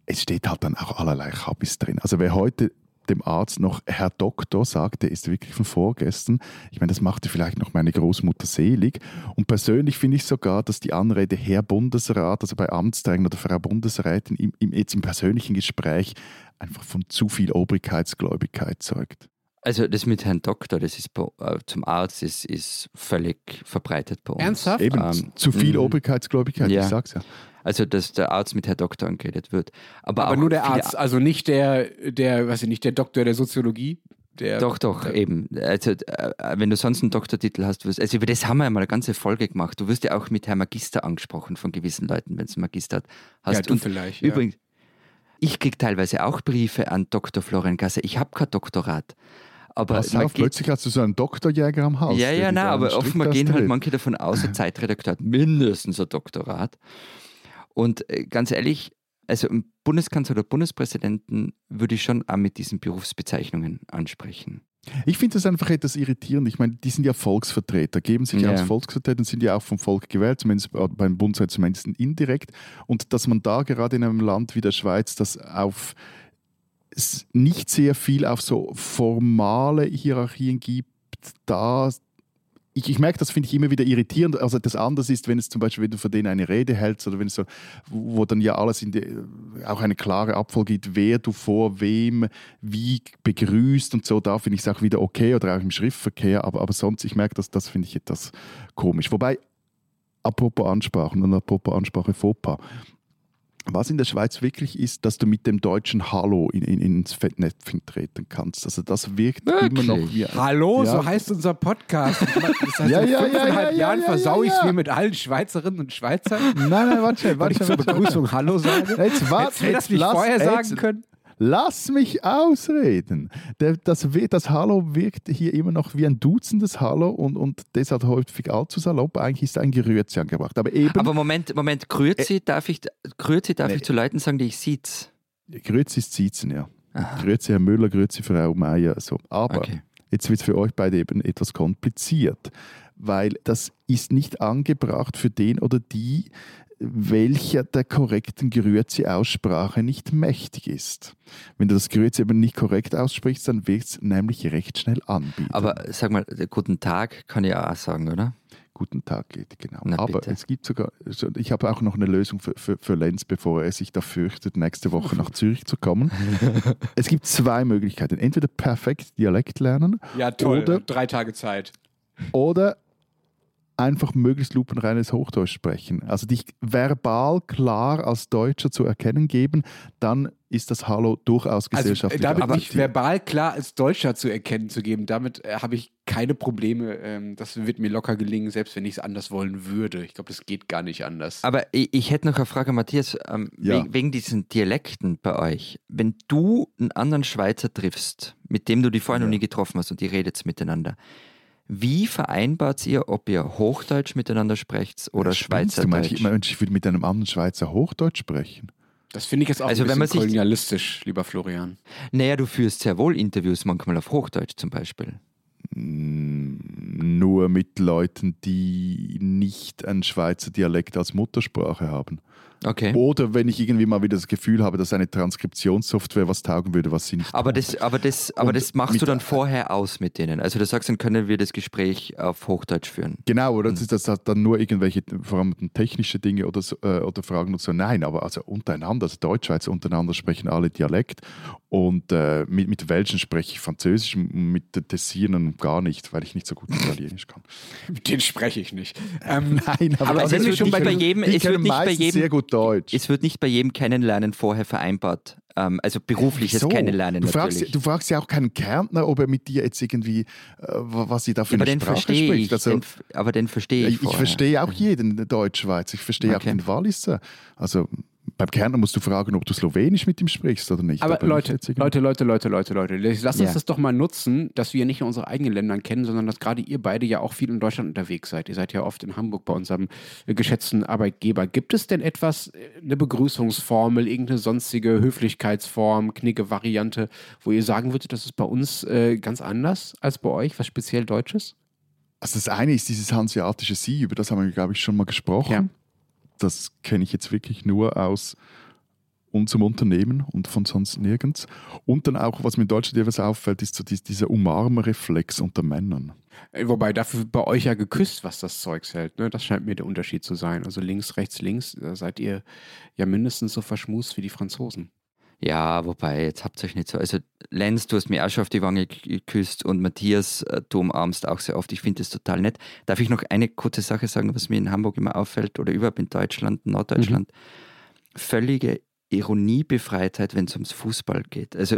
es steht halt dann auch allerlei Chabis drin. Also wer heute dem Arzt noch Herr Doktor sagt, der ist wirklich von vorgestern. Ich meine, das machte vielleicht noch meine Großmutter selig. Und persönlich finde ich sogar, dass die Anrede Herr Bundesrat, also bei Amtsträgern oder Frau Bundesrätin, im, im, jetzt im persönlichen Gespräch einfach von zu viel Obrigkeitsgläubigkeit zeugt. Also das mit Herrn Doktor, das ist äh, zum Arzt, ist, ist völlig verbreitet bei uns. Ernsthaft? Eben, ähm, zu viel mhm. Obrigkeitsgläubigkeit, ja. ich sag's ja. Also, dass der Arzt mit Herr Doktor angeredet wird. Aber, Aber nur der Arzt, also nicht der, der, weiß ich nicht, der Doktor der Soziologie. Der, doch, doch, der, eben. Also, äh, wenn du sonst einen Doktortitel hast, wirst, also über das haben wir ja mal eine ganze Folge gemacht. Du wirst ja auch mit Herrn Magister angesprochen von gewissen Leuten, wenn es einen Magister hat. Hast. Ja, du Und vielleicht. Ja. Übrigens, ich kriege teilweise auch Briefe an Dr. Florian Gasser. Ich habe kein Doktorat. Aber Pass auf, plötzlich hast du so einen Doktorjäger am Haus. Ja, ja, nein, aber offenbar gehen halt manche davon aus, ein Zeitredakteur hat mindestens ein Doktorat. Und äh, ganz ehrlich, also im Bundeskanzler oder Bundespräsidenten würde ich schon auch mit diesen Berufsbezeichnungen ansprechen. Ich finde das einfach etwas irritierend. Ich meine, die sind ja Volksvertreter, geben sich ja. als Volksvertreter und sind ja auch vom Volk gewählt, zumindest beim Bundesrat zumindest indirekt. Und dass man da gerade in einem Land wie der Schweiz das auf nicht sehr viel auf so formale Hierarchien gibt, da ich, ich merke, das finde ich immer wieder irritierend. Also das anders ist, wenn es zum Beispiel, wenn du von denen eine Rede hältst oder wenn es so, wo dann ja alles in die, auch eine klare Abfolge gibt, wer du vor wem wie begrüßt und so, da finde ich es auch wieder okay oder auch im Schriftverkehr. Aber, aber sonst, ich merke, dass das finde ich etwas komisch. Wobei, apropos Ansprachen und apropos Ansprache Fauxpas, was in der Schweiz wirklich ist, dass du mit dem deutschen Hallo in, in, ins Fettnäpfchen treten kannst. Also das wirkt wirklich? immer noch wie... Hallo, ja. so heißt unser Podcast. Das heißt, ja, in ja, fünfeinhalb ja, Jahren versaue ich es mir mit allen Schweizerinnen und Schweizern. Nein, nein, warte. Warte, ich zur Begrüßung Hallo sage. Jetzt warte, Hättest du das nicht lass, vorher sagen jetzt, können? Lass mich ausreden. Das, das Hallo wirkt hier immer noch wie ein duzendes Hallo und, und deshalb häufig allzu salopp. Eigentlich ist ein Grüezi angebracht. Aber, eben, Aber Moment, Moment, Grüezi äh, darf ich, Grüezi darf nee. ich zu Leuten sagen, die ich sieht. Grüezi ist Siezen, ja. Aha. Grüezi Herr Müller, Grüezi Frau Meier. So. Aber okay. jetzt wird es für euch beide eben etwas kompliziert, weil das ist nicht angebracht für den oder die, welcher der korrekten Grüezi-Aussprache nicht mächtig ist. Wenn du das Grüezi eben nicht korrekt aussprichst, dann wird es nämlich recht schnell anbieten. Aber sag mal, guten Tag kann ich auch sagen, oder? Guten Tag geht, genau. Na, Aber bitte. es gibt sogar, ich habe auch noch eine Lösung für, für, für Lenz, bevor er sich da fürchtet, nächste Woche nach Zürich zu kommen. es gibt zwei Möglichkeiten. Entweder perfekt Dialekt lernen. Ja, toll. Oder, Drei Tage Zeit. Oder einfach möglichst lupenreines Hochdeutsch sprechen. Also dich verbal klar als Deutscher zu erkennen geben, dann ist das Hallo durchaus also, gesellschaftlich also, damit mich verbal klar als Deutscher zu erkennen zu geben, damit äh, habe ich keine Probleme. Ähm, das wird mir locker gelingen, selbst wenn ich es anders wollen würde. Ich glaube, das geht gar nicht anders. Aber ich, ich hätte noch eine Frage, Matthias, ähm, ja. wegen, wegen, diesen Dialekten bei euch. Wenn du einen anderen Schweizer triffst, mit dem du die vorher ja. noch nie getroffen hast und die redet miteinander, wie vereinbart ihr, ob ihr Hochdeutsch miteinander sprecht oder ja, Schweizerdeutsch? Ich, meine, ich würde mit einem anderen Schweizer Hochdeutsch sprechen. Das finde ich jetzt auch also, ein bisschen wenn man kolonialistisch, lieber Florian. Naja, du führst sehr wohl Interviews manchmal auf Hochdeutsch zum Beispiel. Nur mit Leuten, die nicht einen Schweizer Dialekt als Muttersprache haben. Okay. Oder wenn ich irgendwie mal wieder das Gefühl habe, dass eine Transkriptionssoftware was taugen würde, was sie nicht Aber das, aber das, aber das machst du dann vorher aus mit denen. Also du sagst, dann können wir das Gespräch auf Hochdeutsch führen. Genau, oder mhm. das, das dann nur irgendwelche, vor allem technische Dinge oder, so, äh, oder Fragen und so. Nein, aber also untereinander, also Deutschschweizer untereinander sprechen alle Dialekt. Und äh, mit, mit Welschen spreche ich Französisch, mit den Tessinern gar nicht, weil ich nicht so gut Italienisch kann. mit denen spreche ich nicht. Ähm, Nein, aber, aber also es wird nicht bei jedem, es wird nicht bei jedem sehr gut Deutsch. Es wird nicht bei jedem Kennenlernen vorher vereinbart, Ähm, also berufliches Wieso? Kennenlernen du natürlich. fragst, du fragst ja auch keinen Kärntner, ob er mit dir jetzt irgendwie, äh, was sie da für aber eine Sprache verstehe spricht. ich. Also, den, aber den verstehe ich. ich, vorher. verstehe auch jeden in Deutschschweiz. Ich verstehe Okay. auch den Walliser. Also beim Kärntner musst du fragen, ob du Slowenisch mit ihm sprichst oder nicht. Aber nicht Leute, Leute, Leute, Leute, Leute, Leute, lasst uns Ja. das doch mal nutzen, dass wir nicht nur unsere eigenen Länder kennen, sondern dass gerade ihr beide ja auch viel in Deutschland unterwegs seid. Ihr seid ja oft in Hamburg bei unserem äh, geschätzten Arbeitgeber. Gibt es denn etwas, äh, eine Begrüßungsformel, irgendeine sonstige Höflichkeitsform, knicke Variante, wo ihr sagen würdet, das ist bei uns äh, ganz anders als bei euch, was speziell Deutsches? Also das eine ist dieses hanseatische Sie, über das haben wir, glaube ich, schon mal gesprochen. Ja. Das kenne ich jetzt wirklich nur aus unserem Unternehmen und von sonst nirgends. Und dann auch, was mir in Deutschland etwas auffällt, ist so dies- dieser Umarmreflex unter Männern. Äh, Wobei dafür bei euch ja geküsst, was das Zeugs hält. Ne? Das scheint mir der Unterschied zu sein. Also links, rechts, links, da seid ihr ja mindestens so verschmust wie die Franzosen. Ja, wobei, jetzt habt ihr euch nicht so. Also, Lenz, du hast mir auch schon auf die Wange geküsst und Matthias, äh, du umarmst auch sehr oft. Ich finde das total nett. Darf ich noch eine kurze Sache sagen, was mir in Hamburg immer auffällt oder überhaupt in Deutschland, Norddeutschland? Völlige Ironiebefreitheit, wenn es ums Fußball geht. Also,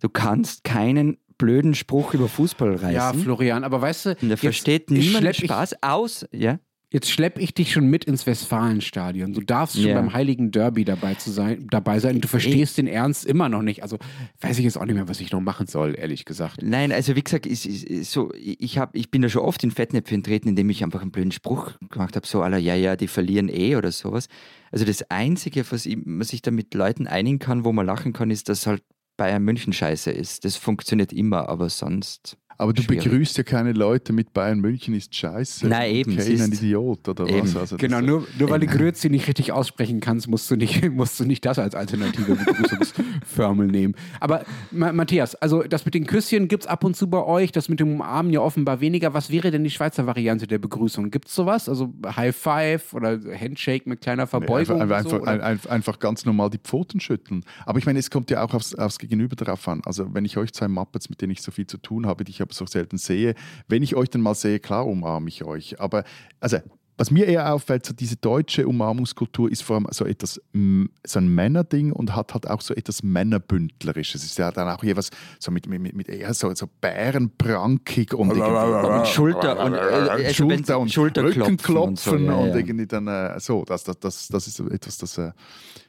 du kannst keinen blöden Spruch über Fußball reißen. Ja, Florian, aber weißt du, da versteht niemand Spaß aus. Ja? Jetzt schlepp ich dich schon mit ins Westfalenstadion. Du darfst schon Ja. beim Heiligen Derby dabei, zu sein, dabei sein. Du verstehst den Ernst immer noch nicht. Also weiß ich jetzt auch nicht mehr, was ich noch machen soll, ehrlich gesagt. Nein, also wie gesagt, ist, ist, so, ich, hab, ich bin da schon oft in Fettnäpfchen treten, indem ich einfach einen blöden Spruch gemacht habe, so aller, ja, ja, die verlieren eh oder sowas. Also das Einzige, was ich, was ich da mit Leuten einigen kann, wo man lachen kann, ist, dass halt Bayern München scheiße ist. Das funktioniert immer, aber sonst. Aber du Schwierig. begrüßt ja keine Leute mit Bayern München ist scheiße. Nein, eben, Kane ein Idiot oder Eben. was. Also Genau, nur, nur weil du Grüezi nicht richtig aussprechen kannst, musst du nicht, musst du nicht das als alternative Begrüßungsformel nehmen. Aber Ma Matthias, also das mit den Küsschen gibt es ab und zu bei euch, das mit dem Umarmen ja offenbar weniger. Was wäre denn die Schweizer Variante der Begrüßung? Gibt es sowas? Also High Five oder Handshake mit kleiner Verbeugung? Einfach, oder so, einfach, oder? einfach, einfach ganz normal die Pfoten schütteln. Aber ich meine, es kommt ja auch aufs, aufs Gegenüber drauf an. Also wenn ich euch zwei Muppets, mit denen ich so viel zu tun habe, die ich aber so selten sehe, wenn ich euch dann mal sehe, klar umarme ich euch. Aber also was mir eher auffällt, so diese deutsche Umarmungskultur ist vor allem so etwas, mm, so ein Männerding und hat halt auch so etwas Männerbündlerisches. Es ist ja dann auch jeweils so mit, mit, mit eher so, so bärenbrankig und, irgendwie- Und Schulter und, äh, Schulter und Schulterklopfen Rückenklopfen und so, und, ja, ja. irgendwie dann äh, so. Das, das, das, das ist etwas, das äh,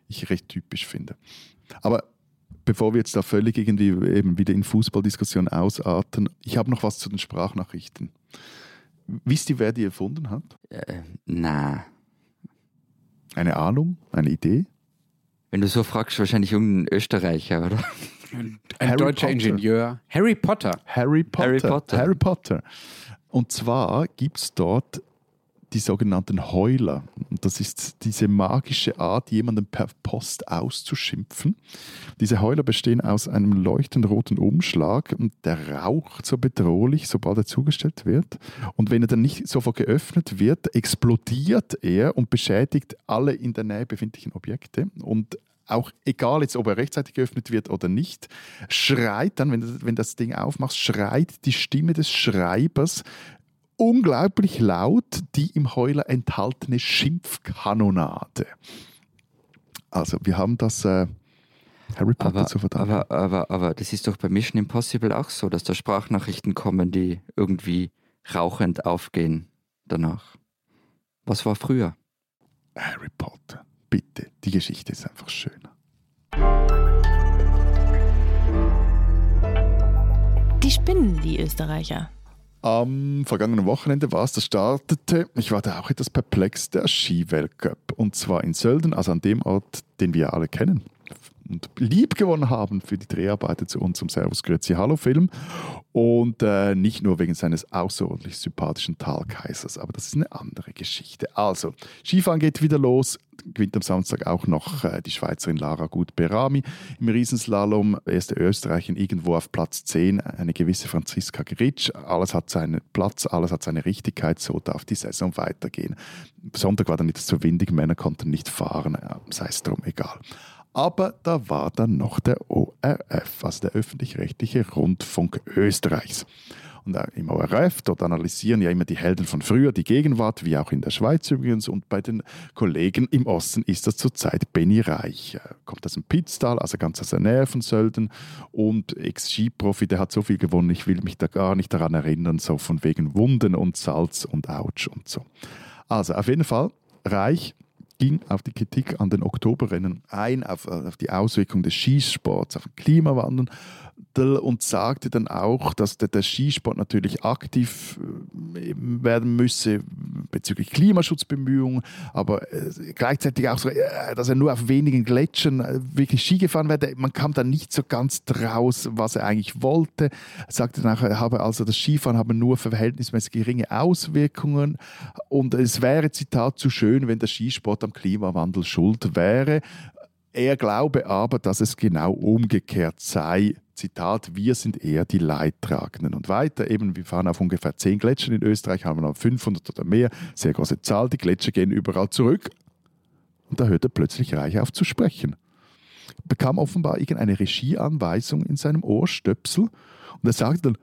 ich recht typisch finde. Aber bevor wir jetzt da völlig irgendwie eben wieder in Fußballdiskussion ausarten, ich habe noch was zu den Sprachnachrichten. Wisst ihr, wer die erfunden hat? Äh, na, Eine Ahnung? Eine Idee? wenn du so fragst, wahrscheinlich irgendein Österreicher, oder? Ein Harry deutscher Potter. Ingenieur. Harry Potter. Harry Potter. Harry Potter. Harry Potter. Und zwar gibt es dort die sogenannten Heuler. Und das ist diese magische Art, jemanden per Post auszuschimpfen. Diese Heuler bestehen aus einem leuchtend roten Umschlag und der raucht so bedrohlich, sobald er zugestellt wird. Und wenn er dann nicht sofort geöffnet wird, explodiert er und beschädigt alle in der Nähe befindlichen Objekte. Und auch egal jetzt, ob er rechtzeitig geöffnet wird oder nicht, schreit dann, wenn, du- wenn das Ding aufmachst, schreit die Stimme des Schreibers unglaublich laut die im Heuler enthaltene Schimpfkanonade. Also wir haben das äh, Harry Potter Aber, zu verdanken. aber, aber, aber das ist doch bei Mission Impossible auch so, dass da Sprachnachrichten kommen, die irgendwie rauchend aufgehen danach. Was war früher? Harry Potter, bitte, die Geschichte ist einfach schön. Die spinnen, die Österreicher. Am vergangenen Wochenende war es, das startete, ich war da auch etwas perplex, der Skiweltcup. Und zwar in Sölden, also an dem Ort, den wir alle kennen und lieb gewonnen haben für die Dreharbeiten zu unserem Servus Grüezi Hallo Film. Und äh, nicht nur wegen seines außerordentlich sympathischen Talkaisers, aber das ist eine andere Geschichte. Also, Skifahren geht wieder los. Gewinnt am Samstag auch noch äh, die Schweizerin Lara Gut-Berami im Riesenslalom. Erste Österreicherin irgendwo auf Platz 10, eine gewisse Franziska Gritsch. Alles hat seinen Platz, alles hat seine Richtigkeit, so darf die Saison weitergehen. Sonntag war dann nicht so windig, Männer konnten nicht fahren, ja, sei es drum, egal. Aber da war dann noch der ORF, also der öffentlich-rechtliche Rundfunk Österreichs. Und auch im ORF, dort analysieren ja immer die Helden von früher, die Gegenwart, wie auch in der Schweiz übrigens. Und bei den Kollegen im Osten ist das zurzeit Benny Reich. Er kommt aus dem Pitztal, also ganz aus der Nähe von Sölden. Und Ex-Skiprofi, der hat so viel gewonnen, ich will mich da gar nicht daran erinnern, so von wegen Wunden und Salz und Autsch und so. Also auf jeden Fall, Reich ging auf die Kritik an den Oktoberrennen ein, auf, auf die Auswirkungen des Skisports, auf den Klimawandel und sagte dann auch, dass der, der Skisport natürlich aktiv äh, werden müsse bezüglich Klimaschutzbemühungen, aber äh, gleichzeitig auch so, äh, dass er nur auf wenigen Gletschern wirklich Ski gefahren werde. Man kam da nicht so ganz draus, was er eigentlich wollte. Er sagte nachher, er habe also das Skifahren habe nur verhältnismäßig geringe Auswirkungen und es wäre, Zitat, zu schön, wenn der Skisport am Klimawandel schuld wäre. Er glaube aber, dass es genau umgekehrt sei. Zitat, wir sind eher die Leidtragenden. Und weiter, eben, wir fahren auf ungefähr 10 Gletschern in Österreich, haben wir noch 500 oder mehr, sehr große Zahl, die Gletscher gehen überall zurück. Und da hört er plötzlich Reich auf zu sprechen. Bekam offenbar irgendeine Regieanweisung in seinem Ohrstöpsel und er sagte dann,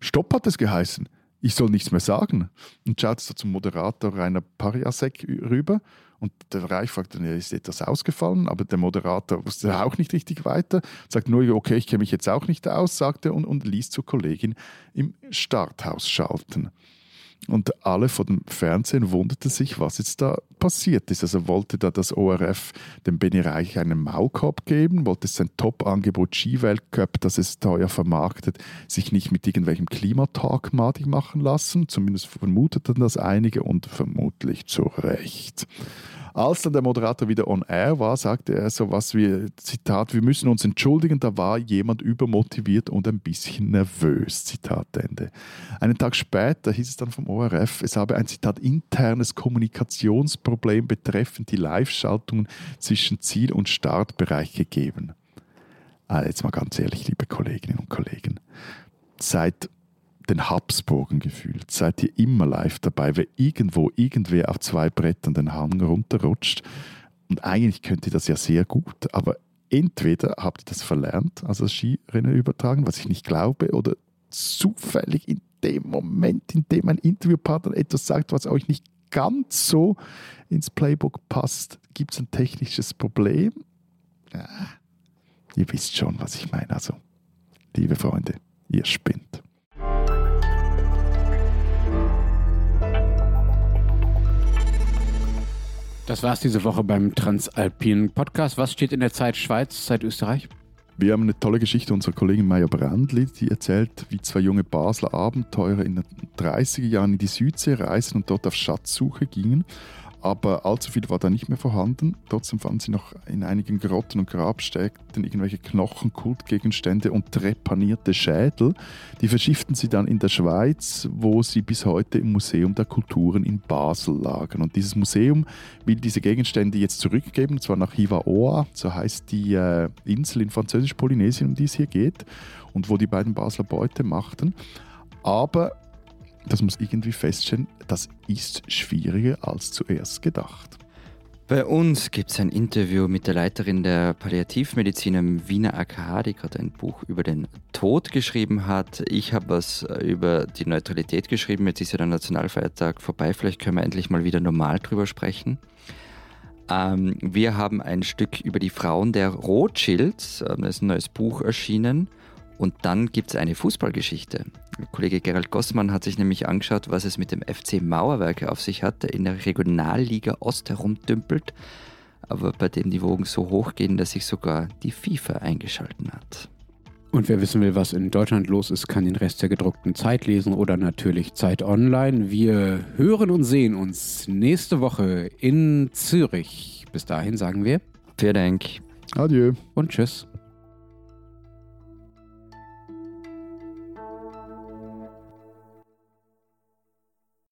Stopp hat es geheißen, ich soll nichts mehr sagen. Und schaut so zum Moderator Rainer Pariasek rüber und der Reich fragt dann, ist etwas ausgefallen? Aber der Moderator wusste auch nicht richtig weiter, sagt nur, okay, ich kenne mich jetzt auch nicht aus, sagte und, und ließ zur Kollegin im Starthaus schalten. Und alle vor dem Fernsehen wunderten sich, was jetzt da passiert ist. Also wollte da das ORF dem Benny Reich einen Maulkorb geben, wollte sein Top-Angebot Skiweltcup, das es teuer vermarktet, sich nicht mit irgendwelchem Klimatalk madig machen lassen. Zumindest vermuteten das einige und vermutlich zu Recht. Als dann der Moderator wieder on air war, sagte er so was wie, Zitat, wir müssen uns entschuldigen, da war jemand übermotiviert und ein bisschen nervös, Zitat Ende. Einen Tag später hieß es dann vom ORF, es habe ein, Zitat, internes Kommunikationsproblem betreffend die Live-Schaltungen zwischen Ziel- und Startbereich gegeben. Also jetzt mal ganz ehrlich, liebe Kolleginnen und Kollegen, seit den Habsburgen gefühlt. Seid ihr immer live dabei, wer irgendwo irgendwer auf zwei Brettern den Hang runterrutscht. Und eigentlich könnt ihr das ja sehr gut, aber entweder habt ihr das verlernt, also das Skirennen übertragen, was ich nicht glaube, oder zufällig in dem Moment, in dem ein Interviewpartner etwas sagt, was euch nicht ganz so ins Playbook passt, gibt es ein technisches Problem. Ja, ihr wisst schon, was ich meine. Also, liebe Freunde, ihr spinnt. Das war's diese Woche beim Transalpinen Podcast. Was steht in der Zeit Schweiz, Zeit Österreich? Wir haben eine tolle Geschichte unserer Kollegin Maya Brandli, die erzählt, wie zwei junge Basler Abenteurer in den 30er Jahren in die Südsee reisen und dort auf Schatzsuche gingen aber allzu viel war da nicht mehr vorhanden. Trotzdem fanden sie noch in einigen Grotten und Grabstätten irgendwelche Knochen, Kultgegenstände und trepanierte Schädel. Die verschifften sie dann in der Schweiz, wo sie bis heute im Museum der Kulturen in Basel lagen. Und dieses Museum will diese Gegenstände jetzt zurückgeben, und zwar nach Hivaoa, so heißt die äh, Insel in Französisch-Polynesien, um die es hier geht, und wo die beiden Basler Beute machten. Aber das muss irgendwie feststellen, das ist schwieriger als zuerst gedacht. Bei uns gibt es ein Interview mit der Leiterin der Palliativmedizin am Wiener AKH, die gerade ein Buch über den Tod geschrieben hat. Ich habe was äh, über die Neutralität geschrieben. Jetzt ist ja der Nationalfeiertag vorbei. Vielleicht können wir endlich mal wieder normal drüber sprechen. Ähm, wir haben ein Stück über die Frauen der Rothschilds. Ähm, da ist ein neues Buch erschienen. Und dann gibt es eine Fußballgeschichte. Kollege Gerald Gossmann hat sich nämlich angeschaut, was es mit dem FC Mauerwerke auf sich hat, der in der Regionalliga Ost herumdümpelt, aber bei dem die Wogen so hoch gehen, dass sich sogar die FIFA eingeschalten hat. Und wer wissen will, was in Deutschland los ist, kann den Rest der gedruckten Zeit lesen oder natürlich Zeit Online. Wir hören und sehen uns nächste Woche in Zürich. Bis dahin sagen wir. Vielen Dank. Adieu. Und tschüss.